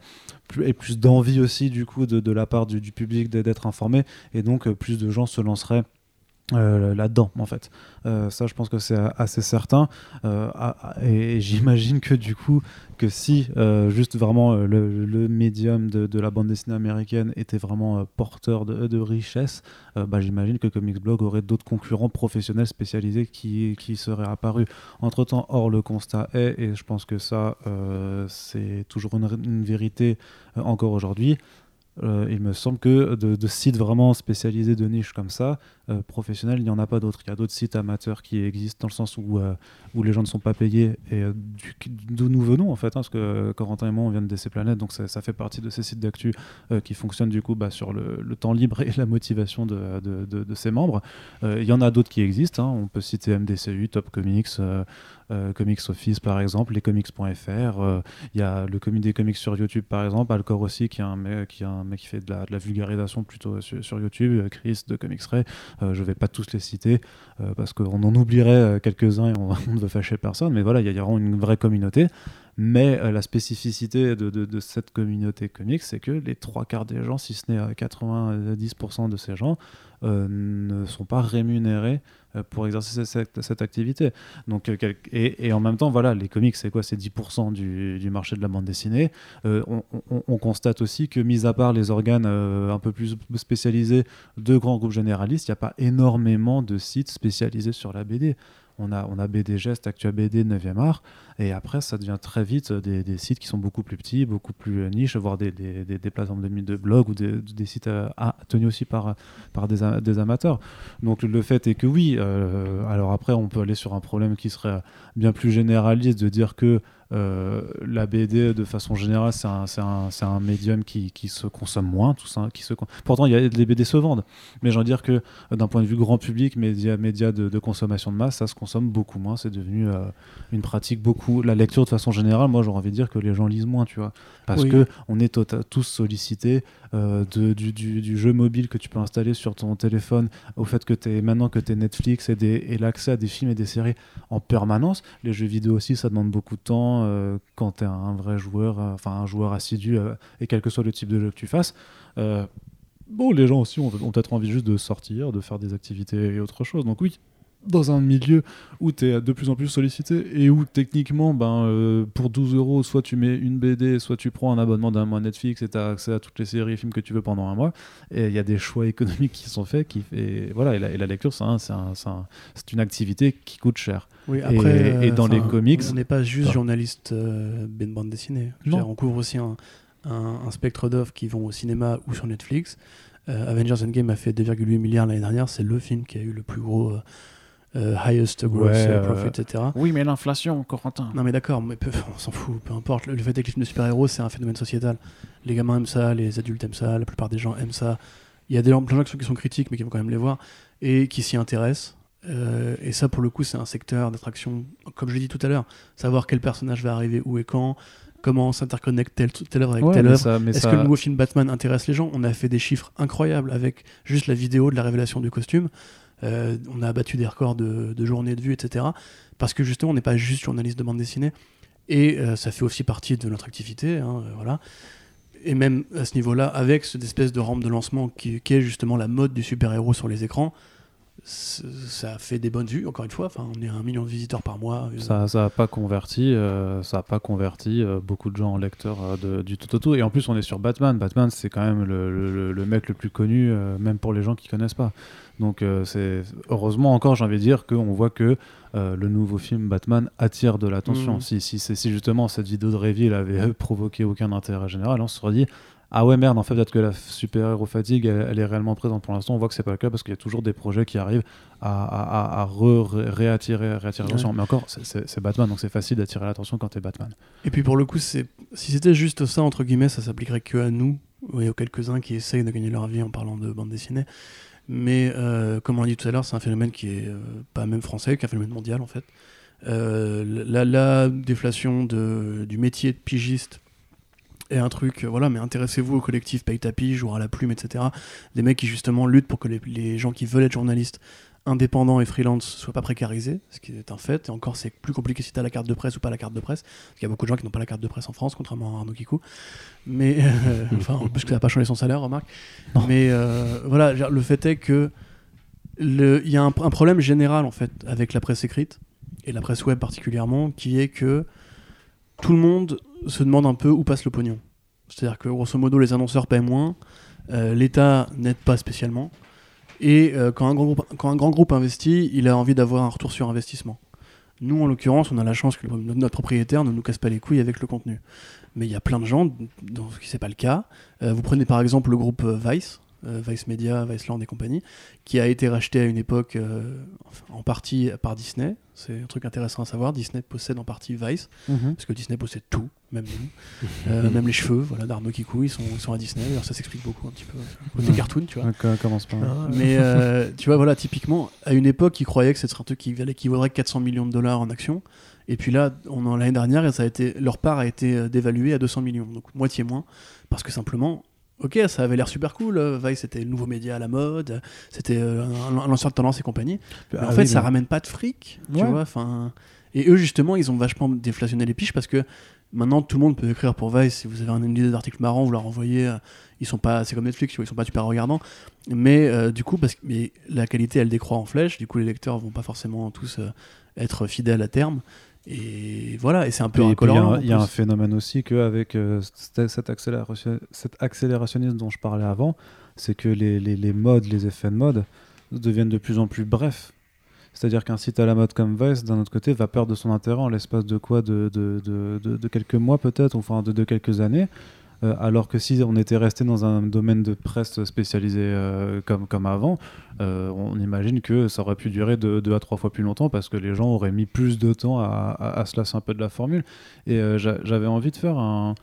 et plus d'envie aussi du coup de, la part du, du public d'être informé. Et donc euh, plus de gens se lanceraient euh, là-dedans en fait. Euh, ça je pense que c'est assez certain euh, et, j'imagine que du coup que si juste vraiment le, médium de, la bande dessinée américaine était vraiment porteur de, richesse, bah, j'imagine que Comics Blog aurait d'autres concurrents professionnels spécialisés qui, qui seraient apparus. Entre temps, or le constat est, et je pense que ça c'est toujours une vérité encore aujourd'hui, euh, il me semble que de, sites vraiment spécialisés de niche comme ça, euh, professionnels, il n'y en a pas d'autres. Il y a d'autres sites amateurs qui existent dans le sens où, euh, où les gens ne sont pas payés et d'où nous venons en fait, hein, parce que Corentin et moi on vient de DC Planète, donc ça, fait partie de ces sites d'actu qui fonctionnent du coup bah, sur le, temps libre et la motivation de, de, ses membres. il y en a d'autres qui existent, hein. on peut citer MDCU, Top Comics. Comics Office par exemple, lescomics.fr, il y a le comité des comics sur YouTube par exemple, Alcor aussi qui est un mec qui, un mec qui fait de la, vulgarisation plutôt sur, YouTube, Chris de Comics Ray, je vais pas tous les citer parce qu'on en oublierait quelques-uns et on, ne veut fâcher personne, mais voilà, il y a vraiment une vraie communauté. Mais la spécificité de, cette communauté comics, c'est que les trois quarts des gens, si ce n'est 90% de ces gens, ne sont pas rémunérés euh, pour exercer cette, activité. Donc, euh, et, en même temps, voilà, les comics, c'est quoi? C'est 10% du, marché de la bande dessinée. Euh, on, constate aussi que, mis à part les organes un peu plus spécialisés de grands groupes généralistes, il n'y a pas énormément de sites spécialisés sur la BD on a, on a BD Geste, Actua BD, 9e art, et après ça devient très vite des, sites qui sont beaucoup plus petits, beaucoup plus euh, niches, voire des, des, des, plateformes de, de blog ou des, sites euh, tenus aussi par, par des, amateurs. Donc le fait est que oui, euh, alors après on peut aller sur un problème qui serait bien plus généraliste de dire que euh, la BD, de façon générale, c'est un, un, un, médium qui, qui, se consomme moins. Tout ça, qui se... Pourtant, il y a, les BD se vendent. Mais j'ai envie de dire que euh, d'un point de vue grand public, média, média de, consommation de masse, ça se consomme beaucoup moins. C'est devenu euh, une pratique beaucoup. La lecture, de façon générale, moi, j'aurais envie de dire que les gens lisent moins, tu vois. Parce que on est tota-, tous sollicités de, du, jeu mobile que tu peux installer sur ton téléphone, au fait que maintenant que tu es Netflix et, et l'accès à des films et des séries en permanence. Les jeux vidéo aussi, ça demande beaucoup de temps euh, quand tu es un vrai joueur, euh, enfin un joueur assidu, euh, et quel que soit le type de jeu que tu fasses. bon, les gens aussi ont, ont peut-être envie juste de sortir, de faire des activités et autre chose. Donc oui, dans un milieu où tu es de plus en plus sollicité et où techniquement, ben, euh, pour 12 euros, soit tu mets une BD, soit tu prends un abonnement d'un mois Netflix et tu as accès à toutes les séries et films que tu veux pendant un mois. Et il y a des choix économiques qui sont faits. Qui, et, voilà, et, la, lecture, c'est une activité qui coûte cher. Oui, après, et, dans les comics. On n'est pas juste journaliste euh, ben bande dessinée. on couvre aussi un, un, spectre d'offres qui vont au cinéma ou sur Netflix. Euh, Avengers Endgame a fait 2,8 milliards l'année dernière. C'est le film qui a eu le plus gros euh, highest gross euh, profit, etc. Oui, mais l'inflation, Corentin. Non, mais d'accord, mais on s'en fout, peu importe. Le, fait est que les films de super-héros, c'est un phénomène sociétal. Les gamins aiment ça, les adultes aiment ça, la plupart des gens aiment ça. Il y a des, plein de gens qui sont, critiques, mais qui vont quand même les voir, et qui s'y intéressent. Euh, et ça, pour le coup, c'est un secteur d'attraction, comme je l'ai dit tout à l'heure, savoir quel personnage va arriver où et quand, comment s'interconnecte telle, telle œuvre avec telle œuvre. Est-ce que le nouveau film Batman intéresse les gens? On a fait des chiffres incroyables avec juste la vidéo de la révélation du costume. Euh, on a abattu des records de, journées de vue, etc. Parce que justement, on n'est pas juste journaliste de bande dessinée. Et euh, ça fait aussi partie de notre activité. Hein, euh, voilà. Et même à ce niveau-là, avec cette espèce de rampe de lancement qui, est justement la mode du super-héros sur les écrans, ça fait des bonnes vues, encore une fois. Enfin, on est à un million de visiteurs par mois. Ça n'a pas converti, ça a pas converti beaucoup de gens en lecteurs du tout, tout, Et en plus, on est sur Batman. Batman, c'est quand même le, le, mec le plus connu, même pour les gens qui connaissent pas. Donc euh, c'est heureusement encore, j'ai envie de dire, qu'on voit que euh, le nouveau film Batman attire de l'attention. Mm. Si, si, si, justement cette vidéo de Reveal avait provoqué aucun intérêt général, on se serait dit ah ouais merde en fait peut-être que la super-héros fatigue elle, est réellement présente pour l'instant. On voit que c'est pas le cas parce qu'il y a toujours des projets qui arrivent à, à, réattirer, réattirer l'attention. Mais encore c'est Batman donc c'est facile d'attirer l'attention quand t'es Batman. Et puis pour le coup si c'était juste ça entre guillemets ça s'appliquerait que à nous. Oui, aux quelques-uns qui essayent de gagner leur vie en parlant de bande dessinée. Mais euh, comme on l'a dit tout à l'heure, c'est un phénomène qui est euh, pas même français, qui est un phénomène mondial en fait. Euh, la, la déflation de, du métier de pigiste un truc, euh, voilà, mais intéressez-vous au collectif Paye ta pige ou à la plume, etc. Des mecs qui justement luttent pour que les, les gens qui veulent être journalistes indépendants et freelance soient pas précarisés, ce qui est un fait. Et encore, c'est plus compliqué si tu as la carte de presse ou pas la carte de presse. Parce qu'il y a beaucoup de gens qui n'ont pas la carte de presse en France, contrairement à Arnaud Kikou. Mais, euh, enfin, en plus que ça n'a pas changé son salaire, remarque. Non. Mais euh, voilà, le fait est que il y a un, un problème général en fait avec la presse écrite et la presse web particulièrement, qui est que tout le monde se demande un peu où passe le pognon. C'est-à-dire que grosso modo, les annonceurs paient moins, euh, l'État n'aide pas spécialement, et euh, quand, un grand groupe, investit, il a envie d'avoir un retour sur investissement. Nous, en l'occurrence, on a la chance que notre propriétaire ne nous casse pas les couilles avec le contenu. Mais il y a plein de gens dont ce n'est pas le cas. Euh, vous prenez par exemple le groupe Vice, Vice Media, Viceland et compagnie, qui a été racheté à une époque euh, en partie par Disney. C'est un truc intéressant à savoir. Disney possède en partie Vice, Mhm. parce que Disney possède tout, même nous. Euh, même les cheveux, voilà, d'Arnaud Kikou, ils sont, ils sont à Disney. D'ailleurs, ça s'explique beaucoup un petit peu. Côté Ouais. cartoon, tu vois. Ouais, co- commence pas. Mais euh, tu vois, voilà, typiquement, à une époque, ils croyaient que ce serait un truc qui, valait, qui vaudrait 400 millions de dollars en actions. Et puis là, l'année dernière, ça a été, leur part a été euh, dévaluée à 200 millions, donc moitié moins, parce que simplement, ok, ça avait l'air super cool. euh, Vice, c'était le nouveau média à la mode, c'était euh, un, lanceur de tendance et compagnie. Mais Ah en fait, ça mais- ramène pas de fric, tu Ouais. vois. Enfin, et eux, justement, ils ont vachement déflationné les piches parce que maintenant, tout le monde peut écrire pour Vice. Si vous avez un- une idée d'article marrant, vous leur envoyez. euh, Ils sont pas, c'est comme Netflix, tu vois, ils sont pas super regardants. Mais euh, du coup, parce que mais la qualité, elle décroît en flèche. Du coup, les lecteurs vont pas forcément tous euh, être fidèles à terme. Et voilà, et c'est un peu puis Il y a un- phénomène aussi qu'avec euh, cet, cet accélération, cet accélérationnisme dont je parlais avant, c'est que les, les, les modes, les effets de mode deviennent de plus en plus brefs. C'est-à-dire qu'un site à la mode comme Vice, d'un autre côté, va perdre de son intérêt en l'espace de quoi de, de, de, de- de quelques mois peut-être, enfin de quelques années. Euh, alors que si on était resté dans un domaine de presse spécialisé euh, comme, comme avant, euh, on imagine que ça aurait pu durer de deux à trois fois plus longtemps parce que les gens auraient mis plus de temps à, à- à se lasser un peu de la formule. Et j'a- j'avais envie de faire un,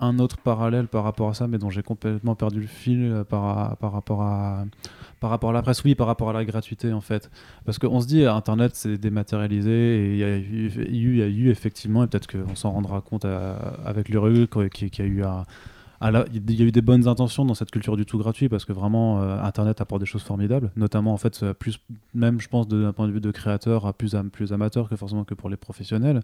un autre parallèle par rapport à ça, mais dont j'ai complètement perdu le fil par, par, rapport à, par rapport à la presse, oui, par rapport à la gratuité en fait. Parce qu'on se dit, Internet c'est dématérialisé et il y, a eu- y a eu- effectivement, et peut-être qu'on s'en rendra compte à- avec le qu'il y a eu il y a eu des bonnes intentions dans cette culture du tout gratuit parce que vraiment euh, Internet apporte des choses formidables, notamment en fait euh, plus même je pense d'un point de vue de créateur à plus, am- plus amateur que forcément que pour les professionnels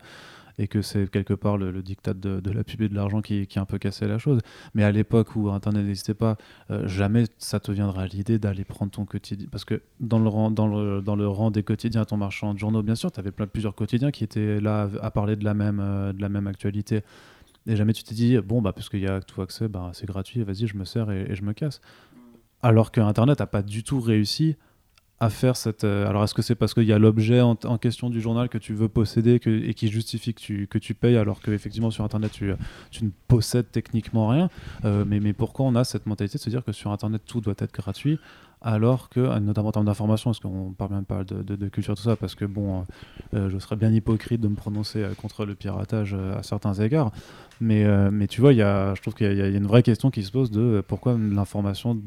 et que c'est quelque part le, le diktat de, la pub et de l'argent qui, qui a un peu cassé la chose. Mais à l'époque où Internet n'existait pas, euh, jamais ça te viendra l'idée d'aller prendre ton quotidien. Parce que dans le rang, dans le, dans le rang des quotidiens, ton marchand de journaux, bien sûr, tu avais plein, plusieurs quotidiens qui étaient là à parler de la même, euh, de la même actualité. Et jamais tu t'es dit, bon, bah, y a tout accès, bah, c'est gratuit, vas-y, je me sers et, et je me casse. Alors que Internet n'a pas du tout réussi à faire cette. euh, alors, est-ce que c'est parce qu'il y a l'objet en, question du journal que tu veux posséder que- et qui justifie que tu, que tu payes, alors qu'effectivement sur Internet tu, tu ne possèdes techniquement rien Euh, mais, mais pourquoi on a cette mentalité de se dire que sur Internet tout doit être gratuit alors que, euh, notamment en termes d'information, parce qu'on parle même pas de, de- de culture, tout ça, parce que bon, je serais bien hypocrite de me prononcer contre le piratage à certains égards, mais, mais tu vois, y a, je trouve qu'il y, y a une vraie question qui se pose de pourquoi l'information.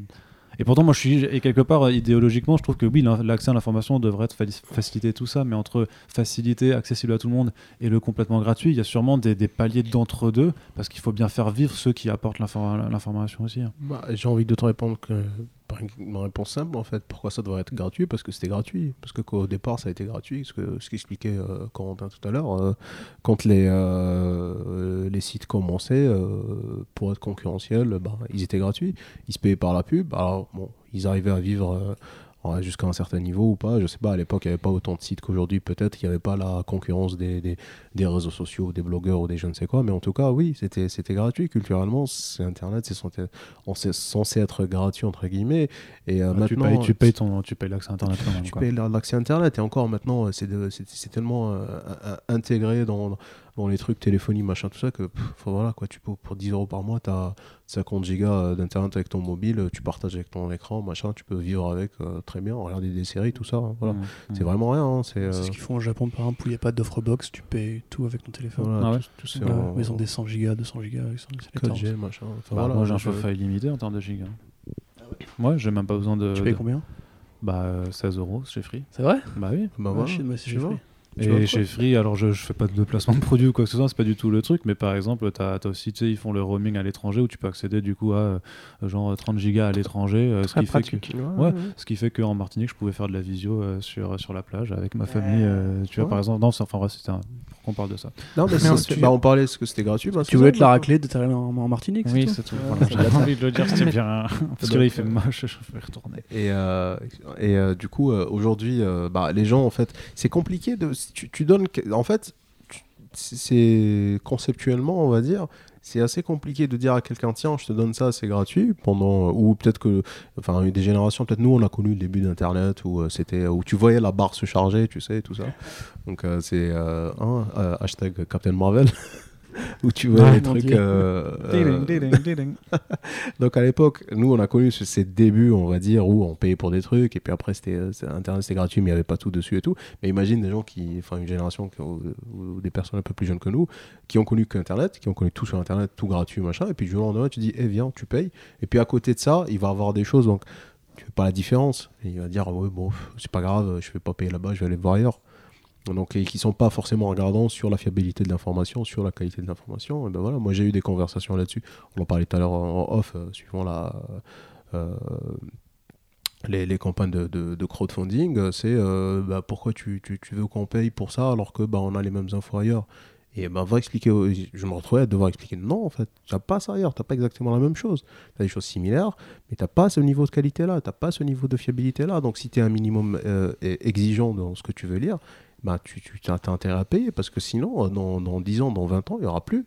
Et pourtant, moi, je suis, et quelque part, idéologiquement, je trouve que oui, l'accès à l'information devrait être faciliter tout ça, mais entre facilité, accessible à tout le monde, et le complètement gratuit, il y a sûrement des, des paliers d'entre-deux, parce qu'il faut bien faire vivre ceux qui apportent l'infor- l'information aussi. hein. Bah, J'ai envie de te répondre que, une réponse simple en fait. Pourquoi ça devrait être gratuit? Parce que c'était gratuit. Parce que qu'au départ ça a été gratuit. Ce que ce qu'expliquait euh, Corentin tout à l'heure, euh, quand les euh, les sites commençaient pour être concurrentiels, bah, ils étaient gratuits. Ils se payaient par la pub. Alors bon, ils arrivaient à vivre. Jusqu'à un certain niveau ou pas, je sais pas, à l'époque il n'y avait pas autant de sites qu'aujourd'hui, peut-être il n'y avait pas la concurrence des, des, des réseaux sociaux, des blogueurs ou des je ne sais quoi, mais en tout cas, oui, c'était c'était gratuit. Culturellement, c'est Internet, c'est censé, on- c'est censé être gratuit, entre guillemets. Et euh, Ah, tu, maintenant, payes, tu payes ton, tu payes l'accès Internet quand même. tu quoi. payes l'accès Internet. Et encore maintenant, euh, c'est de- c'est c'est tellement euh, in- intégré dans, dans les trucs téléphonie, machin, tout ça, que pff, voilà, quoi, tu peux, pour 10 euros par mois, tu as 50 gigas euh, d'internet avec ton mobile, tu partages avec ton écran, machin, tu peux vivre avec euh, très bien, regarder des séries, tout ça. hein, voilà. Mmh, C'est mmh. vraiment rien. hein, c'est C'est euh, ce qu'ils font au Japon, par exemple, où il n'y a pas d'offre box, tu payes tout avec ton téléphone. voilà, Ah ouais tout- tout c'est en- Ils ont des 100 gigas, 200 gigas, c'est 4G, machin. Enfin, Bah, voilà, moi j'ai un je- forfait illimité en termes de gigas. Ouais, j'ai même pas besoin de. Tu payes de- combien? Bah euh, 16 euros chez Free. C'est vrai? Bah oui. Bah Ah, moi, c'est. Free. Tu Et chez Free, alors je, je fais pas de placement de produit ou quoi que ce soit, c'est pas du tout le truc, mais par exemple, tu as, aussi, tu sais, ils font le roaming à l'étranger où tu peux accéder du coup à euh, genre 30 gigas à l'étranger, euh, ce, qui fait que. Ouais, ce qui fait qu'en Martinique, je pouvais faire de la visio euh, sur, sur la plage avec ma famille, euh, tu vois, Ouais. par exemple. Non, c'est- enfin, bref, c'était un... qu'on parle de ça? Non, mais c'est- ensuite- bah, on parlait ce que c'était gratuit? bah, Tu ça, être la raclée de t'aller en, en Martinique Oui, c'est tout. Voilà, J'avais envie de le dire, c'était bien. Parce que là, il fait moche, je vais retourner. Et, et du coup, aujourd'hui, bah, les gens, en fait, c'est compliqué de. Tu, donnes. En fait, c'est conceptuellement, on va dire, c'est assez compliqué de dire à quelqu'un tiens, je te donne ça, c'est gratuit. Pendant ou peut-être que, enfin, des générations, peut-être nous, on a connu le début d'Internet où euh, c'était où tu voyais la barre se charger, tu sais, tout ça. Donc euh, c'est euh, un, euh, hashtag Captain Marvel. où tu vois les trucs euh, euh, donc à l'époque, nous on a connu ce- ces débuts, on va dire, où on payait pour des trucs, et puis après c'était euh, c'est- Internet c'était gratuit, mais il n'y avait pas tout dessus et tout. Mais imagine des gens qui, enfin une génération, qui- ou, ou des personnes un peu plus jeunes que nous, qui ont connu qu'Internet, qui ont connu tout sur Internet, tout gratuit, machin, et puis du jour au lendemain tu dis, eh viens, tu payes, et puis à côté de ça, il va avoir des choses, donc tu fais pas la différence, et il va dire, ouais bon, c'est pas grave, je vais pas payer là-bas, je vais aller voir ailleurs. Donc, et qui sont pas forcément regardants sur la fiabilité de l'information, sur la qualité de l'information. Ben voilà, moi j'ai eu des conversations là-dessus. On en parlait tout à l'heure en off, euh, suivant la, euh, les, les campagnes de, de- de crowdfunding. C'est euh, bah, pourquoi tu, tu- veux qu'on paye pour ça alors que bah, on a les mêmes infos ailleurs? Et ben va expliquer. Je me retrouvais à devoir expliquer non, en fait, tu n'as pas ça ailleurs, tu n'as pas exactement la même chose. Tu as des choses similaires, mais tu n'as pas ce niveau de qualité-là, tu n'as pas ce niveau de fiabilité-là. Donc si tu es un minimum exigeant dans ce que tu veux lire, bah, tu, tu as, intérêt à payer parce que sinon, euh, dans, dans 10 ans, dans 20 ans, il n'y aura plus.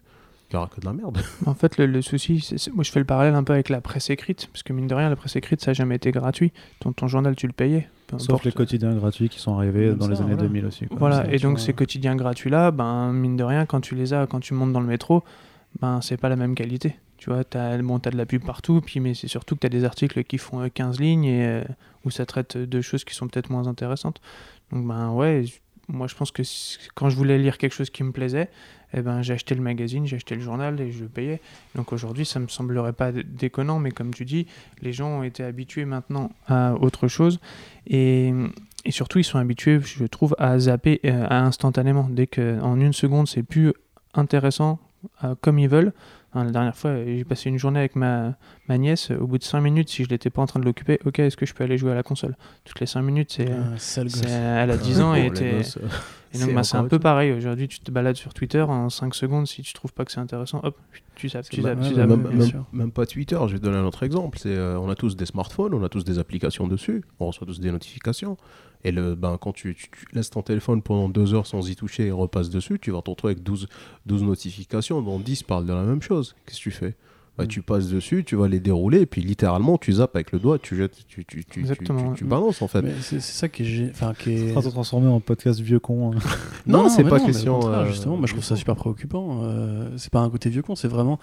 Il n'y aura que de la merde. En fait, le, le souci, moi je fais le parallèle un peu avec la presse écrite, parce que mine de rien, la presse écrite, ça n'a jamais été gratuit. Ton, ton journal, tu le payais. Sauf les quotidiens gratuits qui sont arrivés Même dans les années voilà. 2000 aussi. quoi. Voilà, et donc vois. ces quotidiens gratuits-là, ben, mine de rien, quand tu les as, quand tu montes dans le métro, ben, c'est pas la même qualité. Tu vois, t'as bon, as de la pub partout, puis, mais c'est surtout que tu as des articles qui font euh, 15 lignes et euh, où ça traite de choses qui sont peut-être moins intéressantes. Donc, ben ouais, moi je pense que quand je voulais lire quelque chose qui me plaisait, eh ben, j'ai le magazine, j'ai acheté le journal et je payais. Donc aujourd'hui, ça me semblerait pas dé- déconnant, mais comme tu dis, les gens ont été habitués maintenant à autre chose. Et, surtout, ils sont habitués, je trouve, à zapper euh, instantanément. Dès qu'en une seconde, c'est plus intéressant euh, comme ils veulent. Hein, la dernière fois, j'ai passé une journée avec ma, ma nièce. Au bout de 5 minutes, si je n'étais pas en train de l'occuper, ok, est-ce que je peux aller jouer à la console? Toutes les 5 minutes, c'est. Gosse. elle a 10 ans et, euh, et donc c'est bah, c'est un peu pareil. Aujourd'hui, tu te balades sur Twitter en 5 secondes. Si tu trouves pas que c'est intéressant, hop, tu zappes, tu zappes, tu zappes. même, pas Twitter, je vais te donner un autre exemple. C'est, euh, on a tous des smartphones, on a tous des applications dessus, on reçoit tous des notifications. Et le, ben, quand tu, tu- tu laisses ton téléphone pendant deux heures sans y toucher et repasses dessus, tu vas te retrouver avec 12, 12 notifications, dont 10 parlent de la même chose. Qu'est-ce que tu fais? Bah, Mm. Tu passes dessus, tu vas les dérouler, et puis littéralement, tu zappes avec le doigt, tu jettes, tu, tu, tu, tu, balances en fait. C'est ça qui est. Enfin, qui est... Ça va se transformer en podcast vieux con. hein. Non, c'est pas question, euh, justement, moi je trouve ça super préoccupant. Euh, c'est pas un côté vieux con, c'est vraiment.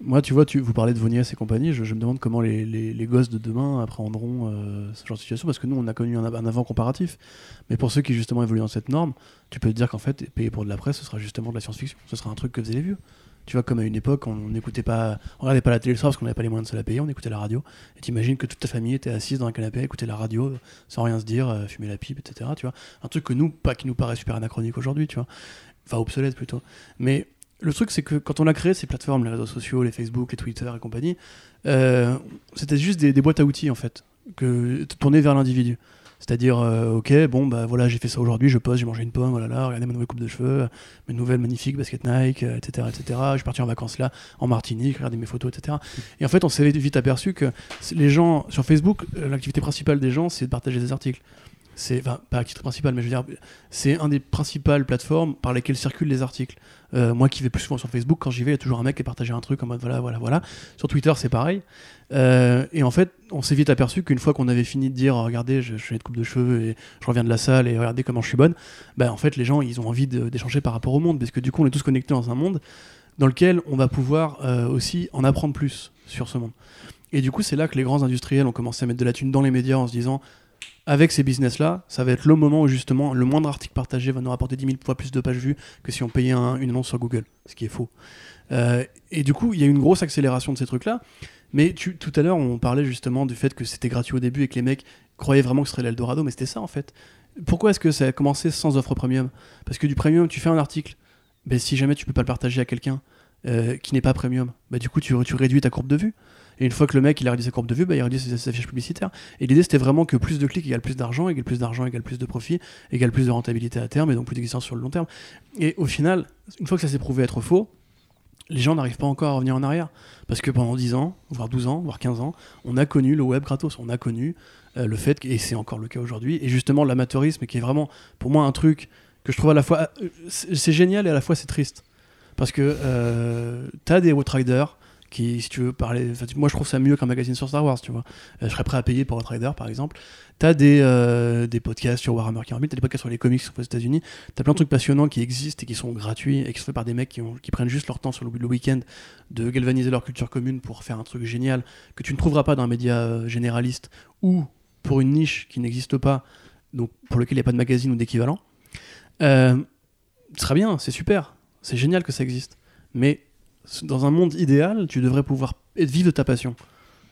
Moi, tu vois, tu, vous parlez de vos nièces et compagnie, je, je me demande comment les, les, les gosses de demain appréhenderont euh, ce genre de situation, parce que nous, on a connu un, avant comparatif. Mais pour ceux qui justement évoluent dans cette norme, tu peux te dire qu'en fait, payer pour de la presse, ce sera justement de la science-fiction. Ce sera un truc que faisaient les vieux. Tu vois, comme à une époque, on n'écoutait pas, on regardait pas la télé le soir parce qu'on n'avait pas les moyens de se la payer, on écoutait la radio. Et t'imagines que toute ta famille était assise dans un canapé à écouter la radio euh, sans rien se dire, euh, fumer la pipe, etc. Tu vois, un truc que nous, pas qui nous paraît super anachronique aujourd'hui, tu vois, enfin obsolète plutôt. Mais le truc, c'est que quand on a créé ces plateformes, les réseaux sociaux, les Facebook, les Twitter et compagnie, euh, c'était juste des, boîtes à outils en fait, que tournées vers l'individu. C'est-à-dire, euh, ok, bon, bah voilà, j'ai fait ça aujourd'hui, je pose, j'ai mangé une pomme, voilà, là, regardez ma nouvelle coupe de cheveux, mes nouvelles magnifiques baskets Nike, euh, etc., etc. Je suis parti en vacances là, en Martinique, regardez mes photos, etc. Et en fait, on s'est vite aperçu que les gens, sur Facebook, l'activité principale des gens, c'est de partager des articles. C'est pas à titre principal, mais je veux dire, c'est un des principales plateformes par lesquelles circulent les articles. Euh, moi qui vais plus souvent sur Facebook, quand j'y vais, il y a toujours un mec qui a partagé un truc en mode voilà, voilà, voilà. Sur Twitter, c'est pareil. Euh, et en fait, on s'est vite aperçu qu'une fois qu'on avait fini de dire regardez, je, fais une coupe de cheveux et je reviens de la salle et regardez comment je suis bonne, bah en fait, les gens ils ont envie de- d'échanger par rapport au monde parce que du coup, on est tous connectés dans un monde dans lequel on va pouvoir euh, aussi en apprendre plus sur ce monde. Et du coup, c'est là que les grands industriels ont commencé à mettre de la thune dans les médias en se disant avec ces business-là, ça va être le moment où justement le moindre article partagé va nous rapporter 10 000 fois plus de pages vues que si on payait un- une annonce sur Google, ce qui est faux. Euh, et du coup, il y a une grosse accélération de ces trucs-là. Mais tout à l'heure, on parlait justement du fait que c'était gratuit au début et que les mecs croyaient vraiment que ce serait l'Eldorado, mais c'était ça en fait. Pourquoi est-ce que ça a commencé sans offre premium? Parce que du premium, tu fais un article, ben, si jamais tu peux pas le partager à quelqu'un euh, qui n'est pas premium, bah, du coup tu, tu réduis ta courbe de vue. Et une fois que le mec il a réduit sa courbe de vue, bah, il réduit ses, ses affiches publicitaires. Et l'idée c'était vraiment que plus de clics égale plus d'argent, égale plus d'argent, égale plus de profit, égale plus de rentabilité à terme et donc plus d'existence sur le long terme. Et au final, une fois que ça s'est prouvé être faux, les gens n'arrivent pas encore à revenir en arrière. Parce que pendant 10 ans, voire 12 ans, voire 15 ans, on a connu le web gratos, on a connu euh, le fait, et c'est encore le cas aujourd'hui, et justement l'amateurisme qui est vraiment pour moi un truc que je trouve à la fois euh, c'est génial et à la fois c'est triste. Parce que euh, t'as des Outriders qui, si tu veux parler, moi je trouve ça mieux qu'un magazine sur Star Wars, tu vois. Euh, je serais prêt à payer pour Outrider par exemple. T'as des, euh, des podcasts sur Warhammer 40 000, t'as des podcasts sur les comics aux États-Unis, t'as plein de trucs passionnants qui existent et qui sont gratuits et qui sont faits par des mecs qui, prennent juste leur temps sur le, le week-end de galvaniser leur culture commune pour faire un truc génial que tu ne trouveras pas dans un média euh, généraliste ou pour une niche qui n'existe pas, donc pour lequel il n'y a pas de magazine ou d'équivalent. Euh, ce sera bien, c'est super, c'est génial que ça existe. Mais dans un monde idéal, tu devrais pouvoir être vivre de ta passion.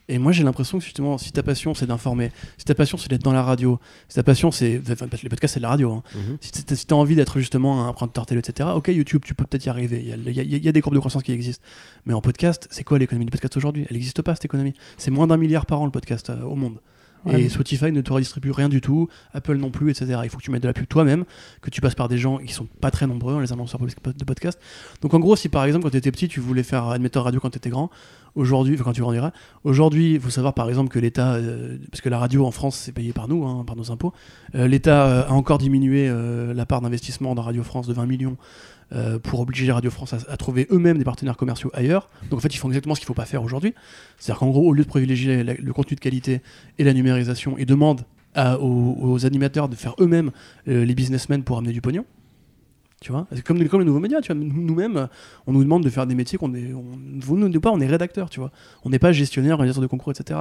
Et moi, j'ai l'impression que justement, si ta passion c'est d'informer, si ta passion c'est d'être dans la radio, si ta passion c'est. Enfin, les podcasts c'est de la radio. hein. Mhm. Si t'as si t'as envie d'être justement un emprunteur télé, etc., ok, YouTube, tu peux peut-être y arriver. Il y, y a des courbes de croissance qui existent. Mais en podcast, c'est quoi l'économie du podcast aujourd'hui? Elle n'existe pas, cette économie. C'est moins d'un milliard par an le podcast euh, au monde. Et Spotify ne te redistribue rien du tout, Apple non plus, etc. Il faut que tu mettes de la pub toi-même, que tu passes par des gens qui sont pas très nombreux, hein, les annonceurs de podcast. Donc en gros, si par exemple quand tu étais petit, tu voulais faire admetteur radio quand tu étais grand, aujourd'hui, quand tu grandiras, aujourd'hui, il faut savoir par exemple que l'État, euh, parce que la radio en France c'est payé par nous, hein, par nos impôts, euh, l'État euh, a encore diminué la part d'investissement dans Radio France de 20 millions. Euh, pour obliger Radio France à, à trouver eux-mêmes des partenaires commerciaux ailleurs. Donc en fait, ils font exactement ce qu'il ne faut pas faire aujourd'hui. C'est-à-dire qu'en gros, au lieu de privilégier le contenu de qualité et la numérisation, ils demandent aux, animateurs de faire eux-mêmes euh, les businessmen pour amener du pognon. Tu vois C'est comme, les nouveaux médias, Nous-mêmes, euh, on nous demande de faire des métiers qu'on est. On, vous ne pas, on est rédacteur, tu vois. On n'est pas gestionnaire, organisateur de concours, etc.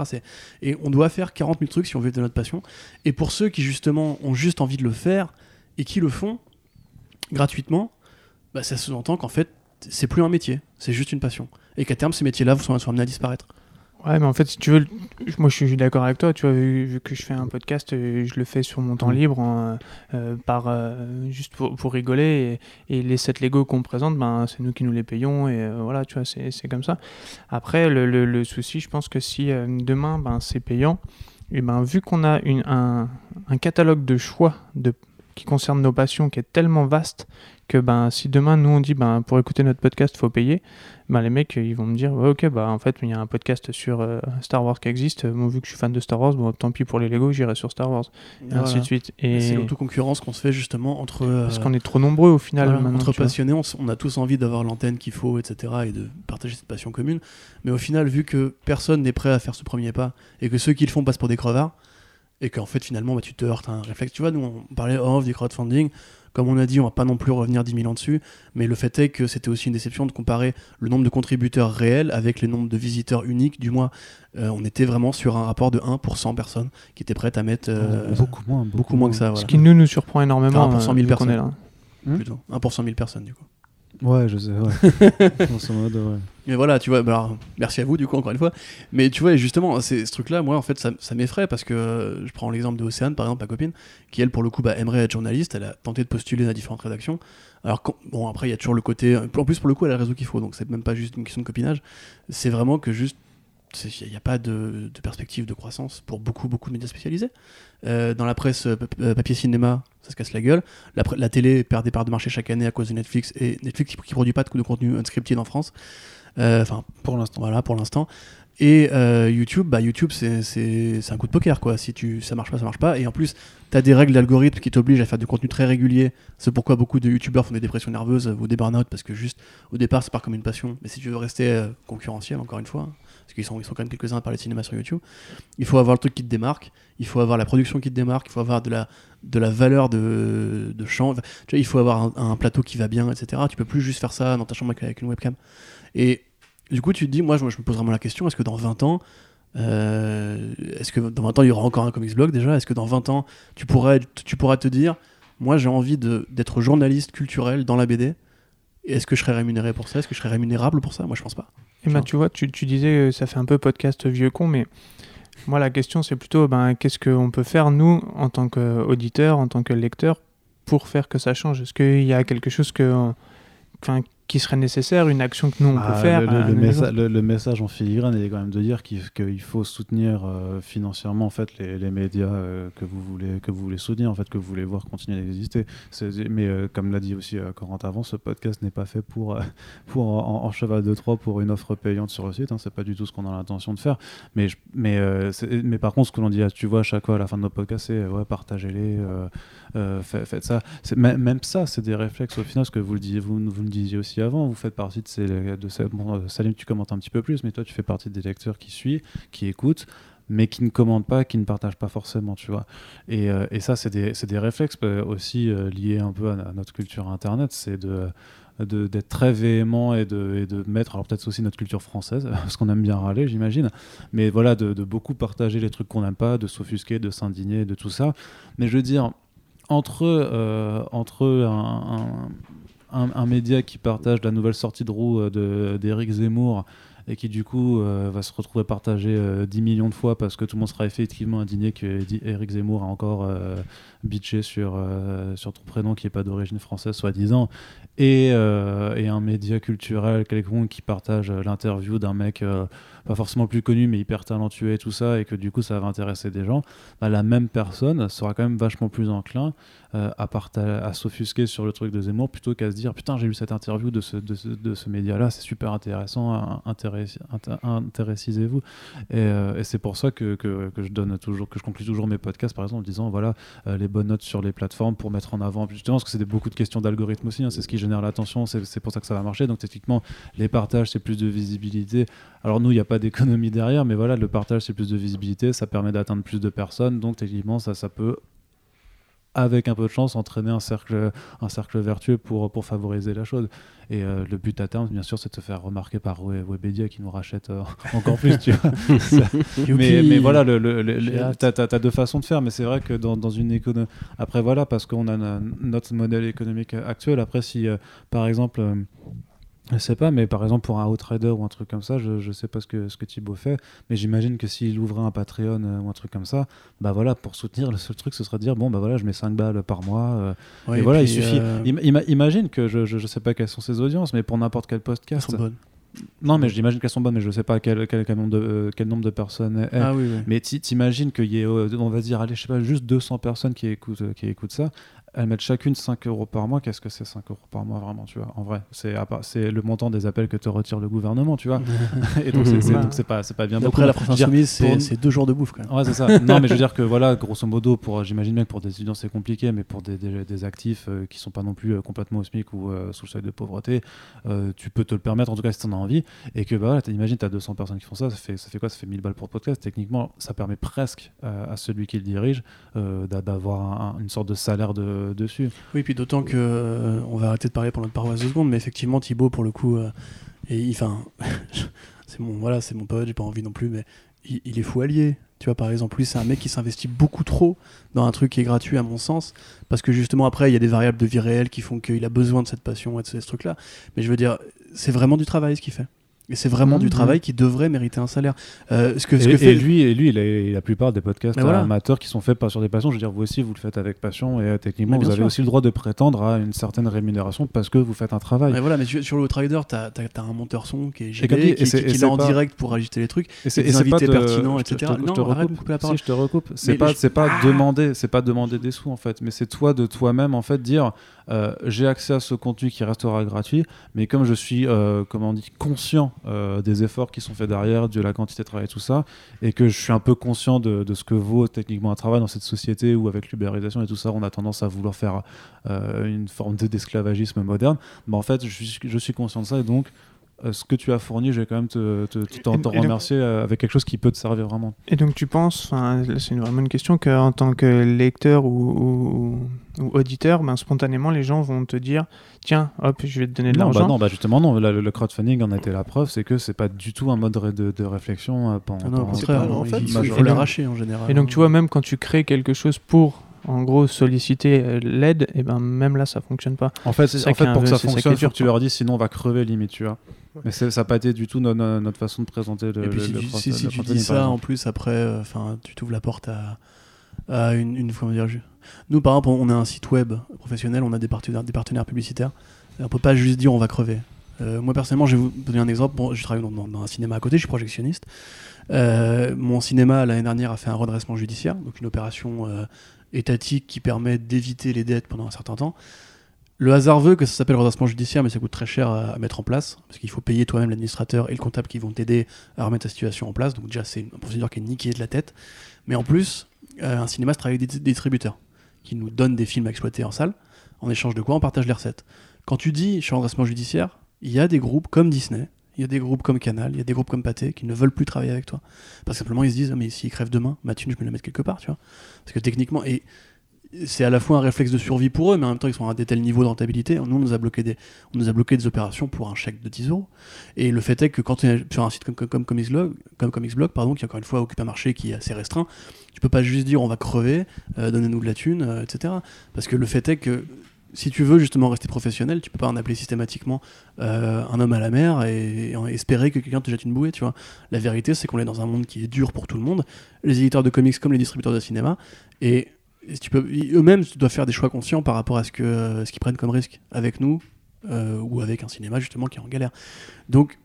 Et on doit faire 40 000 trucs si on veut de notre passion. Et pour ceux qui, justement, ont juste envie de le faire et qui le font gratuitement, bah, ça sous-entend qu'en fait, c'est plus un métier, c'est juste une passion. Et qu'à terme, ces métiers-là sont, sont amenés à disparaître. Ouais, mais en fait, si tu veux, moi je suis d'accord avec toi, tu vois, vu, que je fais un podcast, euh, je le fais sur mon temps Mm. libre, en, euh, par, euh, juste pour, pour rigoler, et, et les sets Lego qu'on présente, ben, c'est nous qui nous les payons, et euh, voilà, tu vois, c'est c'est comme ça. Après, le, le- le souci, je pense que si demain, ben, c'est payant, et ben, vu qu'on a une, un, un catalogue de choix de, qui concerne nos passions qui est tellement vaste, que ben, si demain, nous, on dit, ben, pour écouter notre podcast, faut payer, ben, les mecs, ils vont me dire, ouais, ok, bah, en fait, il y a un podcast sur euh, Star Wars qui existe. Moi, vu que je suis fan de Star Wars, bon, tant pis pour les Lego, j'irai sur Star Wars. Et ainsi de suite. Et C'est l'autoconcurrence qu'on se fait justement entre. euh, parce qu'on est trop nombreux au final. Voilà, entre passionnés, on, on a tous envie d'avoir l'antenne qu'il faut, etc., et de partager cette passion commune. Mais au final, vu que personne n'est prêt à faire ce premier pas, et que ceux qui le font passent pour des crevards, et qu'en fait, finalement, bah, tu te heurtes à un réflexe. Tu vois, nous, on parlait off du crowdfunding. Comme on a dit, on va pas non plus revenir 10 000 ans dessus, mais le fait est que c'était aussi une déception de comparer le nombre de contributeurs réels avec le nombre de visiteurs uniques du mois. Euh, on était vraiment sur un rapport de 1 pour 100 personnes qui étaient prêtes à mettre euh, beaucoup moins. beaucoup moins que ça. Ce Voilà. qui nous, nous surprend énormément. Enfin, pour 100 000 euh, personnes. est là. Hmm Plutôt. 1 pour 100 000 personnes, du coup. Ouais, je sais. Ouais. Grosso modo, ouais. Mais voilà, tu vois, bah alors, merci à vous du coup encore une fois. Mais tu vois, justement, ce truc-là, moi en fait, ça, ça m'effraie parce que je prends l'exemple de Océane, par exemple, ma copine, qui elle, pour le coup, bah, aimerait être journaliste. Elle a tenté de postuler à différentes rédactions. Alors, bon, après, il y a toujours le côté. En plus, pour le coup, elle a le réseau qu'il faut, donc c'est même pas juste une question de copinage. C'est vraiment que juste. Il n'y a pas de, de perspective de croissance pour beaucoup, beaucoup de médias spécialisés. Euh, dans la presse euh, euh, papier cinéma, ça se casse la gueule. La télé perd des parts de marché chaque année à cause de Netflix et Netflix qui, qui produit pas de, de contenu unscripted en France. Euh, Enfin, Pour l'instant. voilà, pour l'instant. Et euh, YouTube, bah YouTube c'est- un coup de poker quoi. Si tu, ça marche pas, ça marche pas. Et en plus, tu as des règles d'algorithme qui t'obligent à faire du contenu très régulier. C'est pourquoi beaucoup de YouTubeurs font des dépressions nerveuses ou des burn-out parce que juste au départ ça part comme une passion. Mais si tu veux rester euh, concurrentiel, encore une fois, hein, parce qu'ils sont, sont quand même quelques-uns à parler de cinéma sur YouTube, il faut avoir le truc qui te démarque, il faut avoir la production qui te démarque, il faut avoir de la, de la valeur de, de champ. Tu vois, il faut avoir un, un plateau qui va bien, etc. Tu peux plus juste faire ça dans ta chambre avec, avec une webcam. Et du coup, tu te dis, moi, je, me pose vraiment la question est-ce que dans 20 ans, euh, est-ce que dans 20 ans, il y aura encore un comics blog déjà? Est-ce que dans 20 ans, tu pourrais, tu pourras te dire, moi, j'ai envie d'être journaliste culturel dans la BD Est-ce que je serais rémunéré pour ça? Est-ce que je serais rémunérable pour ça? Moi, je pense pas. Et ben, tu vois, tu, tu disais, euh, ça fait un peu podcast vieux con, mais moi, la question, c'est plutôt, ben, qu'est-ce qu'on peut faire, nous, en tant qu'auditeurs, en tant que lecteurs, pour faire que ça change? Est-ce qu'il y a quelque chose que, qui serait nécessaire, une action que nous, on Ah, peut faire le, le- le messa- le- le message en filigrane il est quand même de dire qu'il faut soutenir euh, financièrement en fait les, les médias euh, que vous voulez que vous voulez soutenir en fait que vous voulez voir continuer d'exister. Mais euh, comme l'a dit aussi Corentin avant, ce podcast n'est pas fait pour pour en, en cheval de Troie pour une offre payante sur le site. Hein, c'est pas du tout ce qu'on a l'intention de faire. Mais je- mais mais par contre ce que l'on dit, tu vois à chaque fois à la fin de nos podcasts, c'est ouais partagez-les, fait- faites ça. Même, ça, c'est des réflexes au final, ce que vous le disiez, vous, vous me disiez aussi avant. Vous faites partie de ces, de bon, euh, Salim, tu commentes un petit peu plus, mais toi, tu fais partie des lecteurs qui suivent, qui écoutent, mais qui ne commentent pas, qui ne partagent pas forcément, tu vois. Et, euh, ça, c'est des, réflexes euh, aussi liés un peu à, notre culture internet, c'est d'être très véhément et de, et de mettre, alors peut-être aussi notre culture française, parce qu'on aime bien râler, j'imagine, mais voilà, de, de beaucoup partager les trucs qu'on n'aime pas, de s'offusquer, de s'indigner, de tout ça. Mais je veux dire, entre, euh, entre un, un, un- média qui partage la nouvelle sortie de roue euh, d'Éric Zemmour et qui du coup euh, va se retrouver partagé euh, 10 millions de fois parce que tout le monde sera effectivement indigné que Éric Zemmour a encore euh, bitché sur, sur ton prénom qui n'est pas d'origine française soi-disant. Et, et un média culturel quelconque qui partage l'interview d'un mec pas forcément plus connu mais hyper talentueux et tout ça et que du coup ça va intéresser des gens bah, la même personne sera quand même vachement plus enclin euh, à, à s'offusquer sur le truc de Zemmour plutôt qu'à se dire putain j'ai eu cette interview de ce, de ce, de ce média là c'est super intéressant intéressez-vous. Et, euh, et c'est pour ça que, que, que je donne toujours que je conclue toujours mes podcasts par exemple en disant voilà euh, les bonnes notes sur les plateformes pour mettre en avant justement parce que c'est beaucoup de questions d'algorithme aussi hein, c'est ce qui génère l'attention c'est pour ça que ça va marcher. Donc techniquement les partages c'est plus de visibilité. Alors nous il n'y a pas d'économie derrière mais voilà le partage c'est plus de visibilité ça permet d'atteindre plus de personnes donc techniquement ça ça peut avec un peu de chance, entraîner un cercle, un cercle vertueux pour, pour favoriser la chose. Et euh, le but à terme, bien sûr, c'est de se faire remarquer par We- Webedia qui nous rachète euh, encore plus, tu vois. Mais, mais voilà, le, le, t'as- t'as deux façons de faire, mais c'est vrai que dans, dans une économie. Après, voilà, parce qu'on a notre modèle économique actuel. Après, si euh, par exemple. Je sais pas, mais par exemple pour un outrider ou un truc comme ça, je, je sais pas ce que, ce que Thibaut fait, mais j'imagine que s'il ouvrait un Patreon euh, ou un truc comme ça, bah voilà, pour soutenir, le seul truc ce serait de dire bon bah voilà, je mets 5 balles par mois, euh, Ouais, et voilà, il suffit. euh, Ima- ima- imagine que je, je, je sais pas quelles sont ses audiences, mais pour n'importe quel elles podcast. sont bonnes. Non, mais j'imagine qu'elles sont bonnes, mais je sais pas quel, quel, quel nombre, de, euh, quel nombre de personnes est. Ah oui, oui. Mais ti- t'imagines qu'il y ait, on va dire, allez, je sais pas, juste 200 personnes qui écoutent, qui écoutent ça. Elles mettent chacune 5 euros par mois. Qu'est-ce que c'est 5 euros par mois, vraiment, tu vois En vrai, c'est le montant des appels que te retire le gouvernement, tu vois. Et donc, c'est- pas, c'est pas bien beaucoup. Après, la France Insoumise, c'est pour- deux jours de bouffe quand même. Ouais, c'est ça. non, mais je veux dire que voilà, grosso modo, pour, j'imagine bien que pour des étudiants c'est compliqué, mais pour des, des, des actifs euh, qui sont pas non plus euh, complètement au SMIC ou euh, sous le seuil de pauvreté, euh, tu peux te le permettre, en tout cas si tu en as envie. Et que bah, voilà, t'imagines, tu as 200 personnes qui font ça, ça fait, ça fait quoi? Ça fait 1000 balles pour le podcast. Techniquement, ça permet presque à celui qui le dirige d'a- d'avoir un- un- une sorte de salaire de, dessus. Oui, puis d'autant que euh, on va arrêter de parler pour notre paroisse deux secondes, mais effectivement Thibaut pour le coup, euh, enfin, c'est mon voilà, c'est mon pote, j'ai pas envie non plus, mais il, il est fou allié. Tu vois, par exemple, lui, c'est un mec qui s'investit beaucoup trop dans un truc qui est gratuit, à mon sens, parce que justement, après, il y a des variables de vie réelle qui font qu'il a besoin de cette passion et de ce, ce truc-là. Mais je veux dire, c'est vraiment du travail ce qu'il fait. Et c'est vraiment Mhm. du travail qui devrait mériter un salaire. Euh, ce que, ce et, que fait et lui, et lui il a, la plupart des podcasts voilà. amateurs qui sont faits par, sur des passions, je veux dire, vous aussi, vous le faites avec passion, et euh, techniquement, vous avez aussi le droit de prétendre à une certaine rémunération parce que vous faites un travail. Mais voilà, mais sur le Outrider, t'as as, un monteur son qui est Et et qui, qui, et est en pas- direct pour ajuster les trucs. Et c'est et pas invités de- pertinents, je te- etc. Je te, Non, te arrête recoupe. couper la parole. Si, je te recoupe. C'est pas, je- pas Ah demander, c'est pas demander des sous en fait, mais c'est toi de toi-même en fait dire euh, j'ai accès à ce contenu qui restera gratuit, mais comme je suis, euh, on dit, conscient euh, des efforts qui sont faits derrière, de la quantité de travail et tout ça, et que je suis un peu conscient de, ce que vaut techniquement un travail dans cette société où avec l'ubérisation et tout ça, on a tendance à vouloir faire euh, une forme de- d'esclavagisme moderne. Mais en fait, je suis, je suis conscient de ça et donc ce que tu as fourni, je vais quand même te, te, te- t'en- Et- t'en et donc- remercier euh, avec quelque chose qui peut te servir vraiment. Et donc tu penses, c'est une- vraiment une question, qu'en tant que lecteur ou, ou- ou auditeur, ben, spontanément les gens vont te dire tiens, hop, je vais te donner de Non, bah l'argent. non, bah justement non. Le le crowdfunding en a été la preuve, c'est que c'est pas du tout un mode de, de réflexion euh, pendant. Ah non, au pendant- contraire, pas- en il- fait, il, faut l'arracher en général. Et donc tu vois, même quand tu crées quelque chose pour en gros solliciter euh, l'aide, et ben même là ça fonctionne pas. En fait, en fait pour que ça fonctionne, est faut que tu leur dises sinon on va crever limite, tu vois. Mais ça n'a pas été du tout no- no- notre façon de présenter le. Et puis le- si, le tu, crowd- si, si le tu crowdfunding, dis ça, en plus, après, euh, enfin, tu t'ouvres la porte à, à une, une- comment dire, je- Nous, par exemple, on a un site web professionnel, on a des partenaires, des partenaires publicitaires. Et on peut pas juste dire on va crever. Euh, moi, personnellement, je vais vous donner un exemple. Bon, je travaille dans, dans- dans un cinéma à côté, je suis projectionniste. Euh, mon cinéma, l'année dernière, a fait un redressement judiciaire, donc une opération euh, étatique qui permet d'éviter les dettes pendant un certain temps. Le hasard veut que ça s'appelle redressement judiciaire, mais ça coûte très cher à, mettre en place, parce qu'il faut payer toi-même l'administrateur et le comptable qui vont t'aider à remettre ta situation en place. Donc déjà, c'est une procédure qui est niquée de la tête. Mais en plus, euh, un cinéma, travaille avec des distributeurs qui nous donnent des films à exploiter en salle, en échange de quoi on partage les recettes. Quand tu dis je suis en redressement judiciaire, il y a des groupes comme Disney, il y a des groupes comme Canal, il y a des groupes comme Pathé qui ne veulent plus travailler avec toi. Parce que simplement ils se disent, mais s'ils crèvent demain, ma thune, je me la mettre quelque part, tu vois. Parce que techniquement, et c'est à la fois un réflexe de survie pour eux, mais en même temps, ils sont à des tels niveaux de rentabilité. Nous, on nous a bloqué des, opérations pour un chèque de 10 euros. Et le fait est que quand tu es sur un site comme, comme, comme pardon, qui encore une fois occupe un marché qui est assez restreint, tu peux pas juste dire on va crever, euh, donnez-nous de la thune, euh, etc. Parce que le fait est que si tu veux justement rester professionnel, tu peux pas en appeler systématiquement euh, un homme à la mer et, espérer que quelqu'un te jette une bouée, tu vois. La vérité, c'est qu'on est dans un monde qui est dur pour tout le monde, les éditeurs de comics comme les distributeurs de cinéma, et, tu peux, eux-mêmes doivent faire des choix conscients par rapport à ce que ce qu'ils prennent comme risque avec nous euh, ou avec un cinéma justement qui est en galère. Donc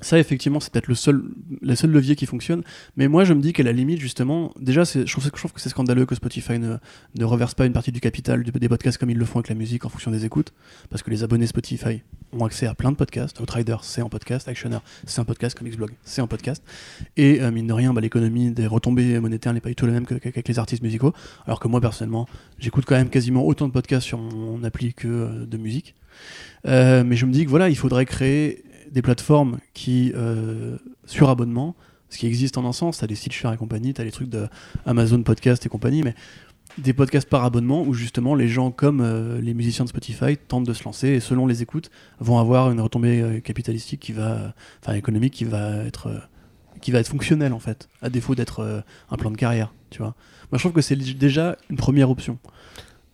ça, effectivement, c'est peut-être le seul, le seul levier qui fonctionne. Mais moi, je me dis qu'à la limite, justement, déjà, je trouve, que c'est scandaleux que Spotify ne, ne reverse pas une partie du capital des podcasts comme ils le font avec la musique en fonction des écoutes. Parce que les abonnés Spotify ont accès à plein de podcasts. Outrider, c'est en podcast. Actioner, c'est un podcast. Comicsblog, c'est en podcast. Et euh, mine de rien, bah, l'économie des retombées monétaires n'est pas du tout la même qu'avec les artistes musicaux. Alors que moi, personnellement, j'écoute quand même quasiment autant de podcasts sur mon appli que euh, de musique. Euh, mais je me dis que voilà, il faudrait créer des plateformes qui, euh, sur abonnement, ce qui existe en un sens, t'as des sites chers et compagnie, t'as les trucs de Amazon Podcast et compagnie, mais des podcasts par abonnement où justement les gens comme euh, les musiciens de Spotify tentent de se lancer et selon les écoutes vont avoir une retombée euh, capitalistique qui va, enfin économique qui va être, qui va être fonctionnelle en fait, à défaut d'être un plan de carrière, tu vois. Moi je trouve que c'est déjà une première option.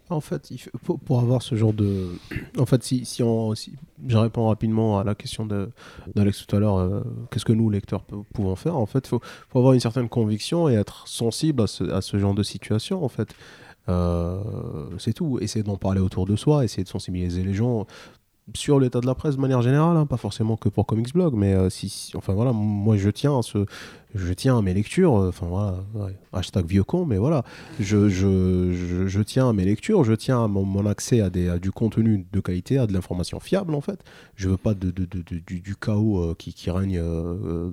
En fait, pour, avoir ce genre de. En fait, si, si on. Si, je réponds rapidement à la question d'Alex tout à l'heure, euh, qu'est-ce que nous, lecteurs, pou- pouvons faire? En fait, il faut, avoir une certaine conviction et être sensible à ce, à ce genre de situation, en fait. Euh, c'est tout. Essayer d'en parler autour de soi, essayer de sensibiliser les gens sur l'état de la presse de manière générale, hein, pas forcément que pour Comics Blog, mais euh, si, enfin voilà, moi je tiens à je tiens mes lectures, euh, enfin voilà, hashtag vieux con, mais voilà, je, je, je, tiens à mes lectures, je tiens à mon, mon accès à, des, à du contenu de qualité, à de l'information fiable en fait. Je veux pas de, de- de- du, chaos euh, qui, qui règne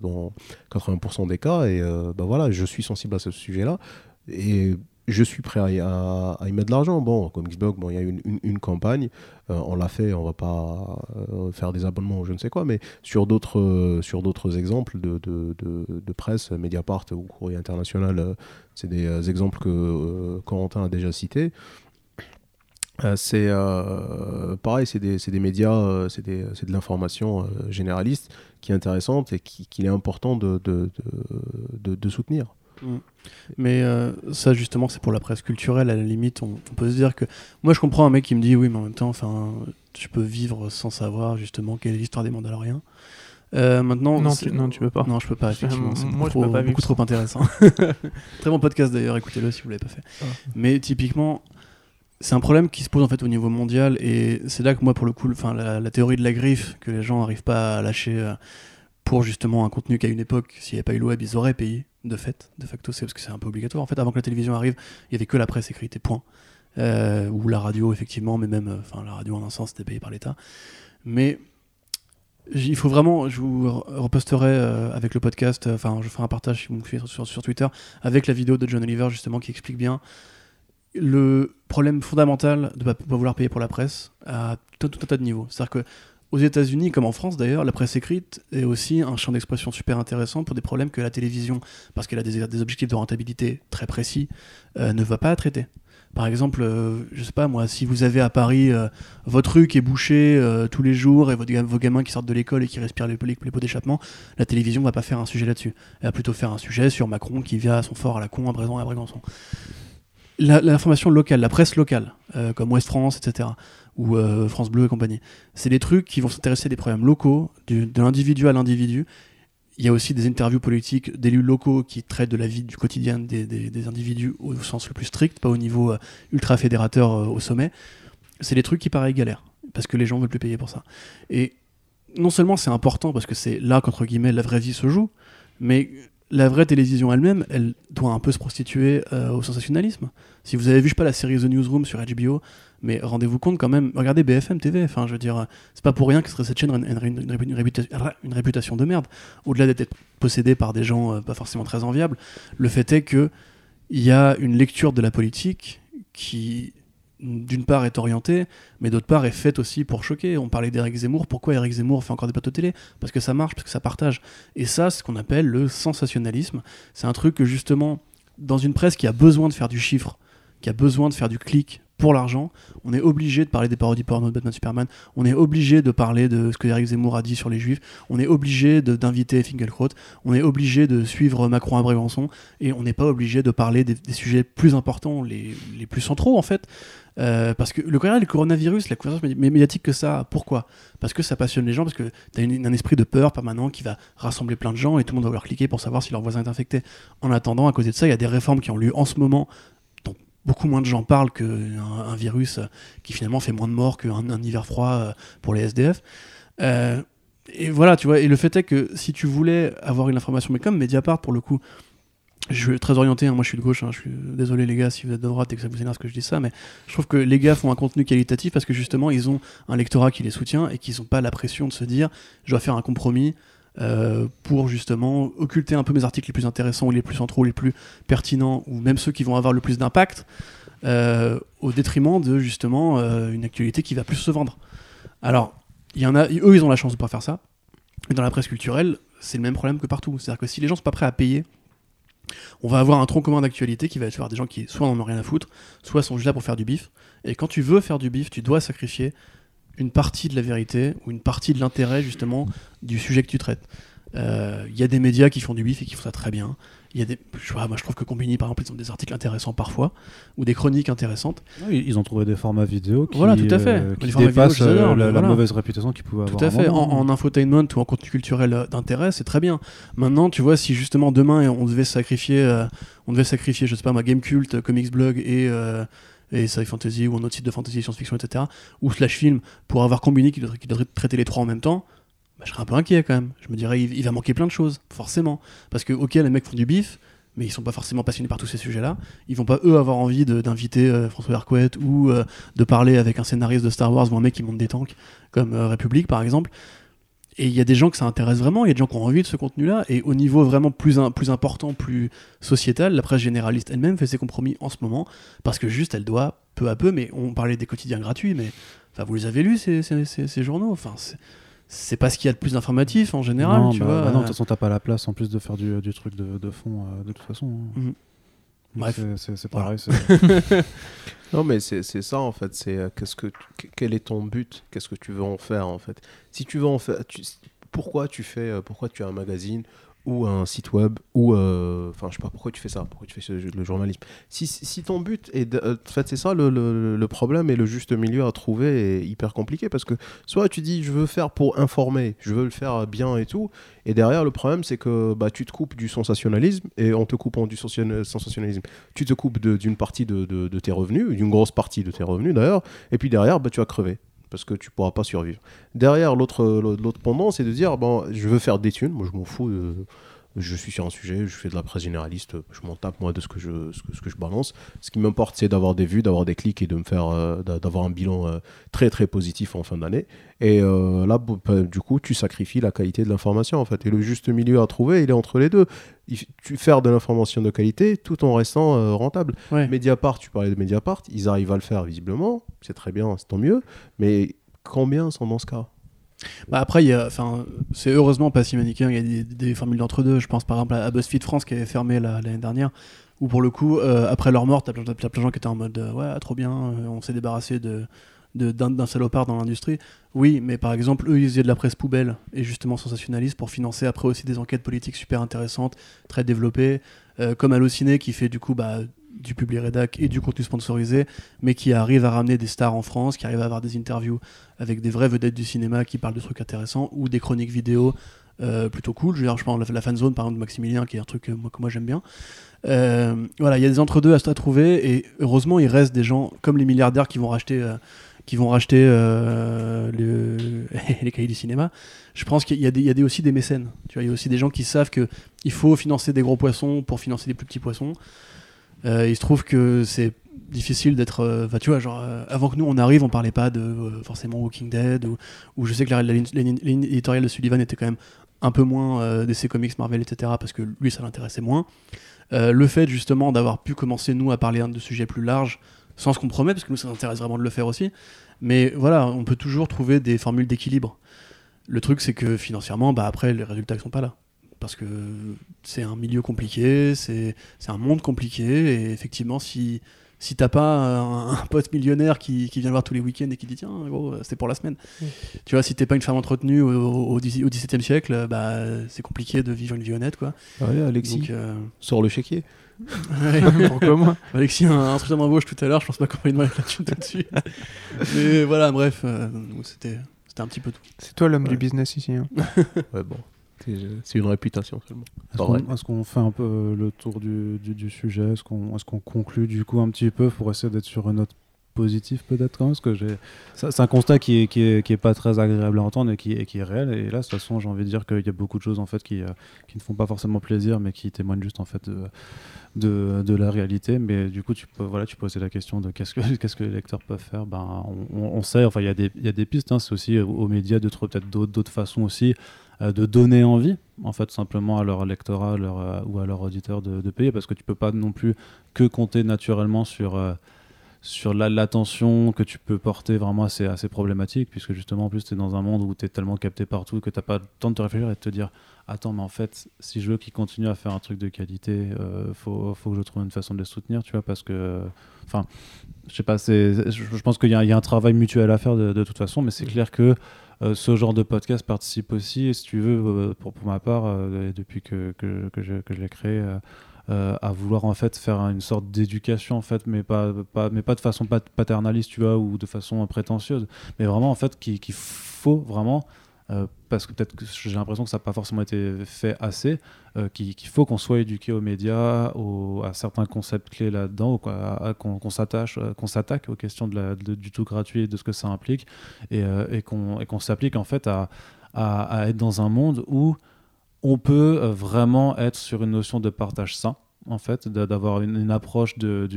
dans 80% des cas, et bah voilà, je suis sensible à ce sujet-là. Et je suis prêt à y, à- y mettre de l'argent. Bon, comme Xbox, bon, il y a une, campagne, euh, on l'a fait, on va pas euh, faire des abonnements ou je ne sais quoi, mais sur d'autres euh, sur d'autres exemples de, de, de- presse, Mediapart ou Courrier International, c'est des exemples que Corentin a déjà cités. C'est pareil, c'est des, des médias, c'est de l'information généraliste qui est intéressante et qui- qu'il est important de, de, de- soutenir. Mais euh, ça, justement, c'est pour la presse culturelle. À la limite, on, on peut se dire que. Moi, je comprends un mec qui me dit oui, mais en même temps, enfin, je peux vivre sans savoir justement quelle est l'histoire des Mandaloriens. Euh, maintenant, Non, tu- non, tu peux pas. Non, je peux pas, effectivement. C'est trop, beaucoup trop intéressant. Très bon podcast d'ailleurs, écoutez-le si vous l'avez pas fait. Ah. Mais typiquement, c'est un problème qui se pose en fait au niveau mondial et c'est là que moi, pour le coup, enfin, la, la théorie de la griffe que les gens n'arrivent pas à lâcher euh, pour justement un contenu qu'à une époque, s'il n'y avait pas eu le web, ils auraient payé de fait, de facto, c'est parce que c'est un peu obligatoire. En fait, avant que la télévision arrive, il y avait que la presse écrite et point. Euh, ou la radio, effectivement, mais même, euh, enfin, la radio en un sens, c'était payé par l'État. Mais il faut vraiment, je vous re- reposterai euh, avec le podcast, enfin je ferai un partage si vous me suivez sur, sur Twitter, avec la vidéo de John Oliver justement qui explique bien le problème fondamental de ne pas, pas vouloir payer pour la presse à tout, tout un tas de niveaux. C'est-à-dire que aux États-Unis, comme en France d'ailleurs, la presse écrite est aussi un champ d'expression super intéressant pour des problèmes que la télévision, parce qu'elle a des, objectifs de rentabilité très précis, euh, ne va pas traiter. Par exemple, euh, je sais pas moi, si vous avez à Paris euh, votre rue qui est bouchée euh, tous les jours et vos gamins qui sortent de l'école et qui respirent les, les- les pots d'échappement, la télévision va pas faire un sujet là-dessus. Elle va plutôt faire un sujet sur Macron qui vient à son fort à la con à Bréson et à Brégançon. L'information locale, la presse locale, comme Ouest France, etc., ou euh, France Bleu et compagnie, c'est des trucs qui vont s'intéresser à des problèmes locaux, de l'individu à l'individu. Il y a aussi des interviews politiques d'élus locaux qui traitent de la vie du quotidien des, individus au sens le plus strict, pas au niveau euh, ultra fédérateur euh, au sommet. C'est des trucs qui paraissent galères, parce que les gens veulent plus payer pour ça. Et non seulement c'est important parce que c'est là qu'entre guillemets la vraie vie se joue, mais la vraie télévision elle-même, elle doit un peu se prostituer au sensationnalisme. Si vous avez vu, je sais pas, la série The Newsroom sur HBO, mais rendez-vous compte quand même, regardez BFM TV, enfin je veux dire, c'est pas pour rien que cette chaîne a une, une- une répu- une réputation, une réputation de merde, au-delà d'être possédée par des gens euh, pas forcément très enviables, le fait est que il y a une lecture de la politique qui d'une part est orientée, mais d'autre part est faite aussi pour choquer. On parlait d'Éric Zemmour, pourquoi Éric Zemmour fait encore des plateaux télé? Parce que ça marche, parce que ça partage. Et ça, c'est ce qu'on appelle le sensationnalisme. C'est un truc que justement, dans une presse qui a besoin de faire du chiffre, qui a besoin de faire du clic pour l'argent, on est obligé de parler des parodies porno de Batman Superman, on est obligé de parler de ce que Eric Zemmour a dit sur les juifs, on est obligé d'inviter Finkielkraut, on est obligé de suivre Macron à Brégançon, et on n'est pas obligé de parler des, sujets plus importants, les, plus centraux en fait. Euh, parce que le, le coronavirus, la couverture médi- médiatique que ça, pourquoi? Parce que ça passionne les gens, parce que tu as un esprit de peur permanent qui va rassembler plein de gens et tout le monde va vouloir cliquer pour savoir si leur voisin est infecté. En attendant, à côté de ça, il y a des réformes qui ont lieu en ce moment beaucoup moins de gens parlent qu'un un virus qui finalement fait moins de morts qu'un un hiver froid euh, pour les SDF. Euh, et voilà, tu vois, et le fait est que si tu voulais avoir une information, mais comme Mediapart pour le coup, je suis très orienté, hein, moi je suis de gauche, hein, je suis désolé les gars si vous êtes de droite et que ça vous énerve que je dis ça, mais je trouve que les gars font un contenu qualitatif parce que justement ils ont un lectorat qui les soutient et qu'ils n'ont pas la pression de se dire je dois faire un compromis euh, pour justement occulter un peu mes articles les plus intéressants ou les plus centraux, les plus pertinents ou même ceux qui vont avoir le plus d'impact euh, au détriment de justement euh, une actualité qui va plus se vendre. Alors, eux ils ont la chance de pas faire ça. Et dans la presse culturelle, c'est le même problème que partout. C'est-à-dire que si les gens sont pas prêts à payer on va avoir un tronc commun d'actualité qui va être des gens qui soit n'en ont rien à foutre, soit sont juste là pour faire du bif. Et quand tu veux faire du bif, tu dois sacrifier une partie de la vérité ou une partie de l'intérêt justement du sujet que tu traites. Euh, Il y a des médias qui font du bif et qui font ça très bien. Il y a des, je, vois, moi je trouve que Combini par exemple ils ont des articles intéressants parfois ou des chroniques intéressantes. Oui, ils ont trouvé des formats vidéo qui, Voilà, tout à fait. euh, qui dépassent vidéo, adore, euh, la, mais la voilà. mauvaise réputation qu'ils pouvaient avoir. Tout à fait. En, infotainment ou en contenu culturel euh, d'intérêt, c'est très bien. Maintenant, tu vois, si justement demain on devait sacrifier, euh, on devait sacrifier, je sais pas, ma Game Cult, Comics Blog et euh, et Sci Fantasy ou un autre site de fantasy science-fiction, etc. ou slash film pour avoir combiné qui devrait, traiter les trois en même temps. bah, je serais un peu inquiet quand même. Je me dirais, il, va manquer plein de choses, forcément. Parce que, ok, les mecs font du bif, mais ils sont pas forcément passionnés par tous ces sujets-là. Ils vont pas, eux, avoir envie d'inviter euh, François Hercouet ou euh, de parler avec un scénariste de Star Wars ou un mec qui monte des tanks, comme euh, République, par exemple. Et il y a des gens que ça intéresse vraiment, il y a des gens qui ont envie de ce contenu-là, et au niveau vraiment plus, un- plus important, plus sociétal, la presse généraliste elle-même fait ses compromis en ce moment, parce que juste elle doit, peu à peu, mais on parlait des quotidiens gratuits, mais enfin, vous les avez lus ces, ces, ces- ces journaux? Enfin, c'est- pas ce qu'il y a de plus d'informatif en général, non, tu bah, vois. bah non, de euh, toute façon, t'as pas la place en plus de faire du, du truc de, de fond euh, de toute façon. hein. Donc Bref. c'est- c'est Voilà. Non, mais c'est ça en fait. C'est euh, qu'est-ce que quel est ton but? Qu'est-ce que tu veux en faire en fait? Si tu veux en faire, pourquoi tu fais euh, Pourquoi tu as un magazine? Ou un site web ou euh, enfin je sais pas pourquoi tu fais ça? Pourquoi tu fais le journalisme? Si, si ton but est euh, en fait c'est ça le, le- problème et le juste milieu à trouver est hyper compliqué parce que soit tu dis je veux faire pour informer je veux le faire bien et tout et derrière le problème c'est que bah tu te coupes du sensationnalisme et en te coupant du sensation- sensationnalisme tu te coupes d'une partie de, de- de tes revenus d'une grosse partie de tes revenus d'ailleurs et puis derrière bah, tu vas crever parce que tu pourras pas survivre. Derrière l'autre pendant c'est de dire bon je veux faire des thunes moi je m'en fous de je suis sur un sujet, je fais de la presse généraliste, je m'en tape moi de ce que je, ce que, ce que je balance. Ce qui m'importe, c'est d'avoir des vues, d'avoir des clics et de me faire, euh, d'a- d'avoir un bilan euh, très très positif en fin d'année. Et euh, là, bah, du coup, tu sacrifies la qualité de l'information en fait. Et le juste milieu à trouver, il est entre les deux. Il tu faire de l'information de qualité tout en restant rentable. Ouais. Mediapart, tu parlais de Mediapart, ils arrivent à le faire visiblement, c'est très bien, c'est tant mieux. Mais combien sont dans ce cas? Bah après, il enfin, c'est heureusement pas si manichéen. Il y a des, formules d'entre-deux. Je pense par exemple à BuzzFeed France qui avait fermé la- l'année dernière, où pour le coup, euh, après leur mort, t'as plein, plein de gens qui étaient en mode euh, ouais, trop bien, euh, on s'est débarrassé de d'un salopard dans l'industrie. Oui, mais par exemple, eux, ils faisaient de la presse poubelle et justement sensationnaliste pour financer après aussi des enquêtes politiques super intéressantes, très développées, comme Allociné qui fait du coup bah, du public rédac et du contenu sponsorisé, mais qui arrive à ramener des stars en France, qui arrive à avoir des interviews avec des vraies vedettes du cinéma qui parlent de trucs intéressants ou des chroniques vidéo euh, plutôt cool. Je veux dire, je pense la, la fanzone par exemple de Maximilien qui est un truc que moi, que moi j'aime bien. Euh, voilà, il y a des entre-deux à, à trouver et heureusement il reste des gens comme les milliardaires qui vont racheter. euh, qui vont racheter euh, le- les cahiers du cinéma. Je pense qu'il y y a aussi des mécènes. Tu vois, il y a aussi des gens qui savent que il faut financer des gros poissons pour financer des plus petits poissons. Euh, il se trouve que c'est difficile d'être. euh, Enfin, tu vois, genre, euh, avant que nous on arrive, on parlait pas de forcément Walking Dead, ou, ou je sais que la, ligne, éditoriale de Sullivan était quand même un peu moins DC Comics, Marvel, etc., parce que lui ça l'intéressait moins. Le fait justement d'avoir pu commencer nous à parler de sujets plus larges, sans se compromettre, parce que nous ça nous intéresse vraiment de le faire aussi, mais voilà, on peut toujours trouver des formules d'équilibre. Le truc c'est que financièrement, bah, après les résultats ne sont pas là parce que c'est un milieu compliqué, c'est c'est un monde compliqué, et effectivement, si, si t'as pas un, un pote millionnaire qui, qui vient voir tous les week-ends et qui dit tiens, gros, c'est pour la semaine, tu vois, si t'es pas une femme entretenue au, au, au dix- au XVIIe siècle, bah, c'est compliqué de vivre une vie honnête, quoi. Allez, Alexis, Donc, euh, sors le chéquier. ouais. Pourquoi moi Alexis a un entretien d'embauche tout à l'heure, je pense pas qu'on va lui demander tout de suite. Mais voilà, bref, euh, c'était c'était un petit peu tout. C'est toi l'homme Ouais. du business ici. hein. Ouais, bon. C'est une réputation seulement. Est-ce qu'on fait un peu euh, le tour du, du, du sujet? Est-ce qu'on est qu'on conclut du coup un petit peu pour essayer d'être sur une note positive peut-être quand même Parce que j'ai- ça- c'est un constat qui est, qui, est, qui est pas très agréable à entendre et qui, et qui est réel. Et là, de toute façon, j'ai envie de dire qu'il y a beaucoup de choses en fait qui, euh, qui ne font pas forcément plaisir, mais qui témoignent juste en fait de, de, de la réalité. Mais du coup, tu peux, voilà, tu posais la question de qu'est-ce que, qu'est-ce que les lecteurs peuvent faire? Ben, on, sait, enfin, il y, a des- il y a des pistes. hein, c'est aussi aux, aux médias de trouver peut-être d'autres, façons aussi euh, de donner envie, en fait, simplement à leur lectorat à leur, euh, ou à leur auditeur de, de payer, parce que tu peux pas non plus que compter naturellement sur, euh, sur la- l'attention que tu peux porter vraiment à ces, à ces problématiques, puisque justement, en plus, tu es dans un monde où tu es tellement capté partout que tu n'as pas le temps de te réfléchir et de te dire Attends, mais en fait, si je veux qu'ils continuent à faire un truc de qualité, il faut, faut que je trouve une façon de les soutenir, tu vois, parce que. Enfin, je sais pas, c'est, je, pense qu'il y, y a un travail mutuel à faire de, de toute façon, mais c'est clair que euh, ce genre de podcast participe aussi, et si tu veux, euh, pour, pour ma part, euh, depuis que, que, que je, l'ai créé, à vouloir en fait faire une sorte d'éducation en fait, mais pas, mais pas de façon pat- paternaliste, tu vois, ou de façon prétentieuse, mais vraiment en fait qu'il qu'il faut vraiment, euh, parce que peut-être que j'ai l'impression que ça n'a pas forcément été fait assez, euh, qu'il faut qu'on soit éduqué aux médias, à certains concepts clés là-dedans, qu'on s'attache, euh, qu'on s'attaque aux questions de du tout gratuit et de ce que ça implique, et, qu'on s'applique en fait à, être dans un monde où on peut vraiment être sur une notion de partage sain en fait d'a- d'avoir une, approche de,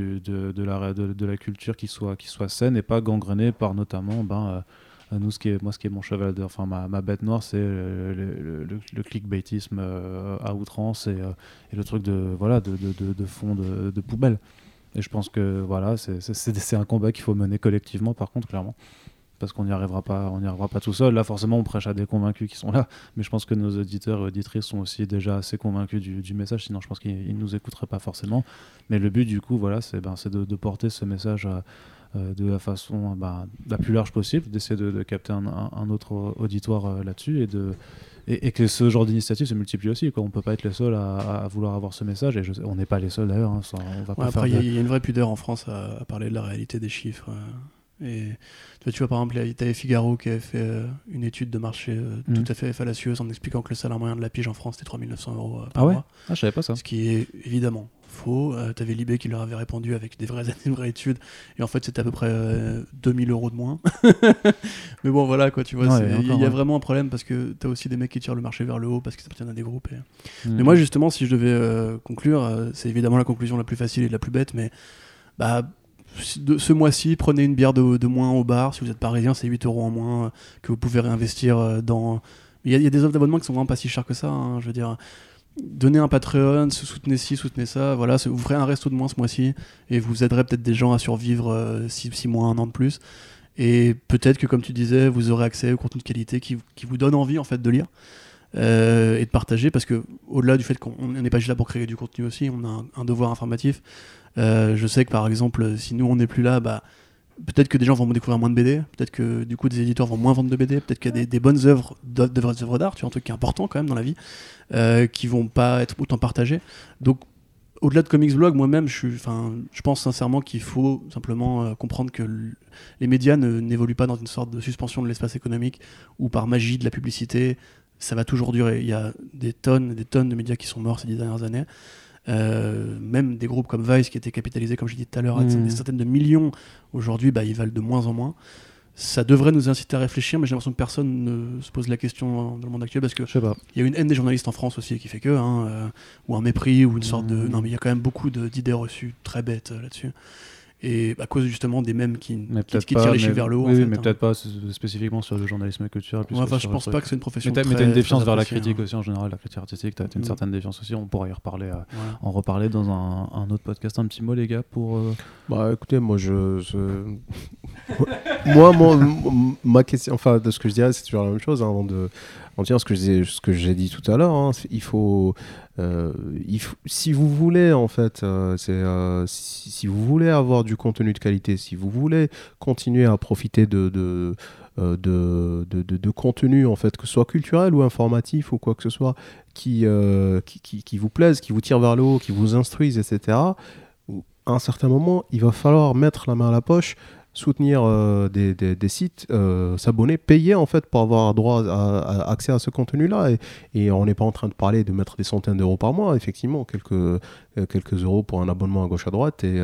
la, culture qui soit, qui soit saine et pas gangrénée par notamment ben, nous qui est, moi ce qui est mon cheval de, enfin ma, bête noire c'est le, le, clickbaitisme euh, à outrance et, euh, le truc de voilà de, fond de, poubelle. Et je pense que voilà c'est- un combat qu'il faut mener collectivement par contre clairement. Parce qu'on n'y arrivera pas on n'y arrivera pas tout seul. Là forcément on prêche à des convaincus qui sont là. Mais je pense que nos auditeurs et auditrices sont aussi déjà assez convaincus du, message. Sinon je pense qu'ils ne nous écouteraient pas forcément. Mais le but du coup voilà c'est ben, de, porter ce message euh, euh, de la façon euh, ben, la plus large possible d'essayer de, de capter un, autre auditoire euh, là-dessus et de et, et que ce genre d'initiative se multiplie aussi quoi. on peut pas être les seuls à, à vouloir avoir ce message et je sais- on n'est pas les seuls d'ailleurs hein, Ouais, après, il y, a- y une vraie pudeur en France à, à parler de la réalité des chiffres. euh, et tu vois, tu vois, par exemple, tu avais Figaro qui avait fait euh, une étude de marché euh, Mhm. tout à fait fallacieuse en expliquant que le salaire moyen de la pige en France était 3900 euros euh, par ah ouais? mois. ah je savais pas ça Ce qui est évidemment Faux. Euh, T'avais Libé qui leur avait répondu avec des vraies, des vraies études. Et en fait, c'était à peu près euh, 2000 euros de moins. Mais bon, voilà, quoi, tu vois. Il y a vraiment un problème parce que t'as aussi des mecs qui tirent le marché vers le haut parce qu'ils appartiennent à des groupes. et- Mm. Mais moi, justement, si je devais euh, conclure, euh, c'est évidemment la conclusion la plus facile et la plus bête, mais bah, de, ce mois-ci, prenez une bière de, de moins au bar. Si vous êtes parisien, c'est 8 euros en moins euh, que vous pouvez réinvestir euh, dans. Il y, a- il y a des offres d'abonnement qui sont vraiment pas si chères que ça. hein, je veux dire, donnez un Patreon, soutenez ci, soutenez ça. Voilà, vous ferez un resto de moins ce mois-ci et vous aiderez peut-être des gens à survivre 6 mois, un an de plus. Et peut-être que, comme tu disais, vous aurez accès au contenu de qualité qui, qui vous donne envie en fait de lire euh, et de partager parce que au-delà du fait qu'on on n'est pas juste là pour créer du contenu aussi, on a un, un devoir informatif. Euh, je sais que par exemple, si nous on n'est plus là, bah, peut-être que des gens vont découvrir moins de BD, peut-être que du coup des éditeurs vont moins vendre de BD, peut-être qu'il y a des, bonnes œuvres, de, œuvres d'art, tu vois, un truc qui est important quand même dans la vie, euh, qui vont pas être autant partagées. Donc au-delà de Comics Blog, moi-même, je, pense sincèrement qu'il faut simplement euh, comprendre que les médias n'évoluent pas dans une sorte de suspension de l'espace économique ou par magie de la publicité. Ça va toujours durer. Il y a des tonnes et des tonnes de médias qui sont morts ces dix dernières années. Euh, même des groupes comme Vice qui étaient capitalisés, comme je disais tout à l'heure, à des centaines de millions, aujourd'hui, bah, ils valent de moins en moins. Ça devrait nous inciter à réfléchir, mais j'ai l'impression que personne ne se pose la question dans le monde actuel parce que il y a une haine des journalistes en France aussi qui fait que, hein, euh, ou un mépris, ou une sorte de. Mhm. Non, mais il y a quand même beaucoup d'idées reçues très bêtes euh, là-dessus. Et à cause justement des mêmes qui, qui, qui pas. tirent les chiffres vers le haut. Oui, en oui, fait, mais hein. peut-être pas spécifiquement sur le journalisme culturel. plus Ouais, enfin, je pense pas que c'est une profession. Mais t'as une défiance vers la critique hein. aussi en général, la critique artistique, t'as une Mm. certaine défiance aussi. On pourra y reparler, euh, en reparler dans un, un autre podcast. Un petit mot, les gars, pour. euh, Bah écoutez, moi je. je- moi, ma question, enfin, de ce que je dirais, c'est toujours la même chose. hein, avant de en dire ce que j'ai ce que j'ai dit tout à l'heure, hein, euh, il faut- si vous voulez, en fait, euh, euh, si, vous voulez avoir du contenu de qualité, si vous voulez continuer à profiter de. de contenu en fait que ce soit culturel ou informatif ou quoi que ce soit qui, qui vous plaise, qui vous tire vers le haut, qui vous instruise, etc à un certain moment, il va falloir mettre la main à la poche, soutenir euh, des, sites, euh, s'abonner, payer en fait pour avoir droit à, accès à ce contenu-là. Et, et on n'est pas en train de parler de mettre des centaines d'euros par mois, effectivement, quelques, euh, euros pour un abonnement à gauche à droite, et,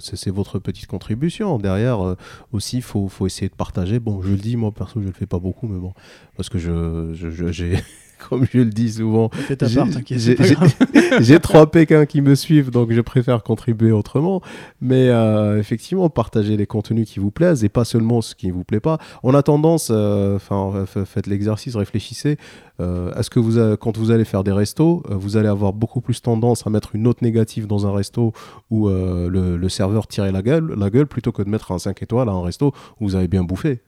c'est votre petite contribution. Derrière aussi, il faut, essayer de partager. Bon, je le dis, moi perso, je le fais pas beaucoup, mais bon, parce que je- j'ai, comme je le dis souvent, j'ai- trois Pékins qui me suivent, donc je préfère contribuer autrement. Mais euh, effectivement, partagez les contenus qui vous plaisent et pas seulement ce qui ne vous plaît pas. On a tendance, euh, enfin, fa- faites l'exercice, réfléchissez. Euh, Est-ce que vous, quand vous allez faire des restos, vous allez avoir beaucoup plus tendance à mettre une note négative dans un resto où le, le serveur tirait la gueule, la gueule plutôt que de mettre un 5 étoiles à un resto où vous avez bien bouffé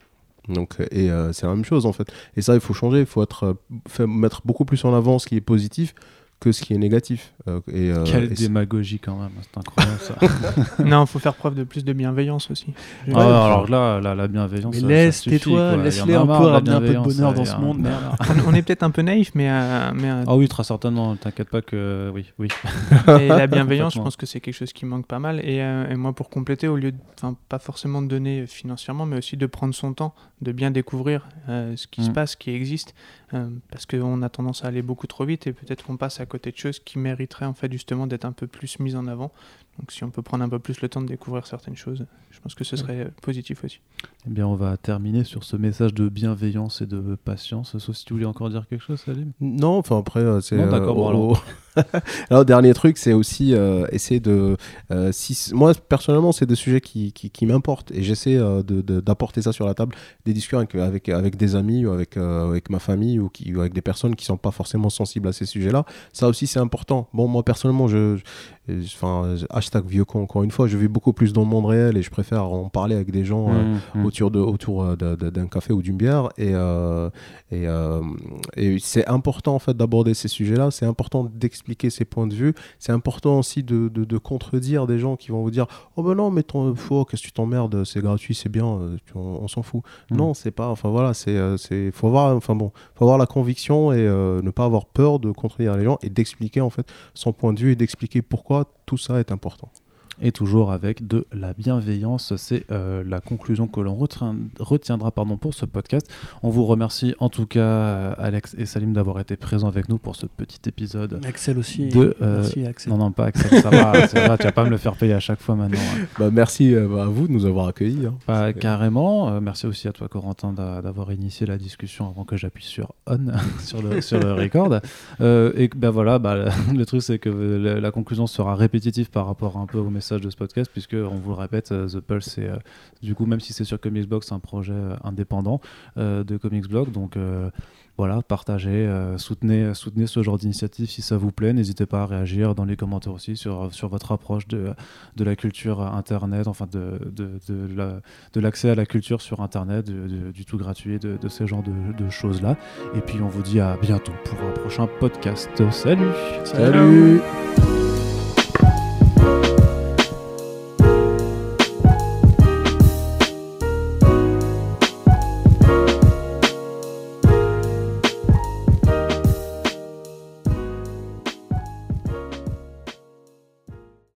donc, et euh, c'est la même chose en fait. Et ça, il faut changer. Il faut être, euh, mettre beaucoup plus en avant ce qui est positif que ce qui est négatif. Euh, et, euh, Quelle et démagogie quand même, c'est incroyable ça. non, il faut faire preuve de plus de bienveillance aussi. Ah, alors là, la, la bienveillance. Mais ça- laisse, ça suffit, tais-toi, quoi. Il y en laisse-les a un peu ramener un peu de bonheur dans ce a- monde, merde. on, on est peut-être un peu naïf, mais, euh, mais euh, Ah oui, très certainement. T'inquiète pas que oui, oui. Et la bienveillance, je pense que c'est quelque chose qui manque pas mal. Et, euh, et moi, pour compléter, au lieu de, enfin, pas forcément de donner financièrement, mais aussi de prendre son temps, de bien découvrir euh, ce qui se Mm. passe, ce qui existe, euh, parce qu'on a tendance à aller beaucoup trop vite et peut-être qu'on passe à côté de choses qui mériteraient en fait justement d'être un peu plus mises en avant. Donc, si on peut prendre un peu plus le temps de découvrir certaines choses, je pense que ce serait euh, positif aussi. Eh bien, on va terminer sur ce message de bienveillance et de patience. Sauf si tu voulais encore dire quelque chose, Salim. Non, enfin après, euh, c'est. Non, d'accord, bon, au- alors, dernier truc, c'est aussi euh, essayer de. euh, si, moi, personnellement, c'est des sujets qui, qui, qui m'importent et j'essaie euh, de- de- d'apporter ça sur la table, des discussions avec, avec, avec des amis ou avec, euh, avec ma famille ou, qui, ou avec des personnes qui sont pas forcément sensibles à ces sujets-là. Ça aussi, c'est important. Bon, moi, personnellement, je. je- Enfin, hashtag vieux con, encore une fois, je vis beaucoup plus dans le monde réel et je préfère en parler avec des gens. euh, Mm, mm. autour de autour euh, d'un café ou d'une bière et euh, et, et c'est important en fait d'aborder ces sujets-là c'est important d'expliquer ses points de vue c'est important aussi de, de, de contredire des gens qui vont vous dire oh ben non mais ton faux qu'est-ce que tu t'emmerdes c'est gratuit c'est bien on, on s'en fout Mm. non c'est pas enfin voilà c'est c'est faut avoir enfin bon faut avoir la conviction et euh, ne pas avoir peur de contredire les gens et d'expliquer en fait son point de vue et d'expliquer pourquoi tout ça est important et toujours avec de la bienveillance. C'est euh, la conclusion que l'on retiendra pardon, pour ce podcast. On vous remercie en tout cas, euh, Alex et Salim, d'avoir été présents avec nous pour ce petit épisode. Axel aussi. De, euh, Merci Axel. Non, non, pas Axel, ça va, tu vas pas me le faire payer à chaque fois maintenant. hein. Bah, merci à vous de nous avoir accueillis. hein. Bah, carrément. Euh, merci aussi à toi, Corentin, d'a- d'avoir initié la discussion avant que j'appuie sur on sur le, sur le record. Euh, et ben voilà, bah, le truc, c'est que la, la conclusion sera répétitive par rapport un peu au message de ce podcast, puisque on vous le répète, euh, The Pulse, c'est euh, du coup, même si c'est sur Comicsblog, c'est un projet euh, indépendant euh, de Comicsblog. Donc euh, voilà, partagez, euh, soutenez, soutenez ce genre d'initiative si ça vous plaît. N'hésitez pas à réagir dans les commentaires aussi sur, sur votre approche de, de la culture Internet, enfin de, de, de la- de l'accès à la culture sur Internet, de- de- du tout gratuit, de, de ces genres de, de choses-là. Et puis on vous dit à bientôt pour un prochain podcast. Salut Salut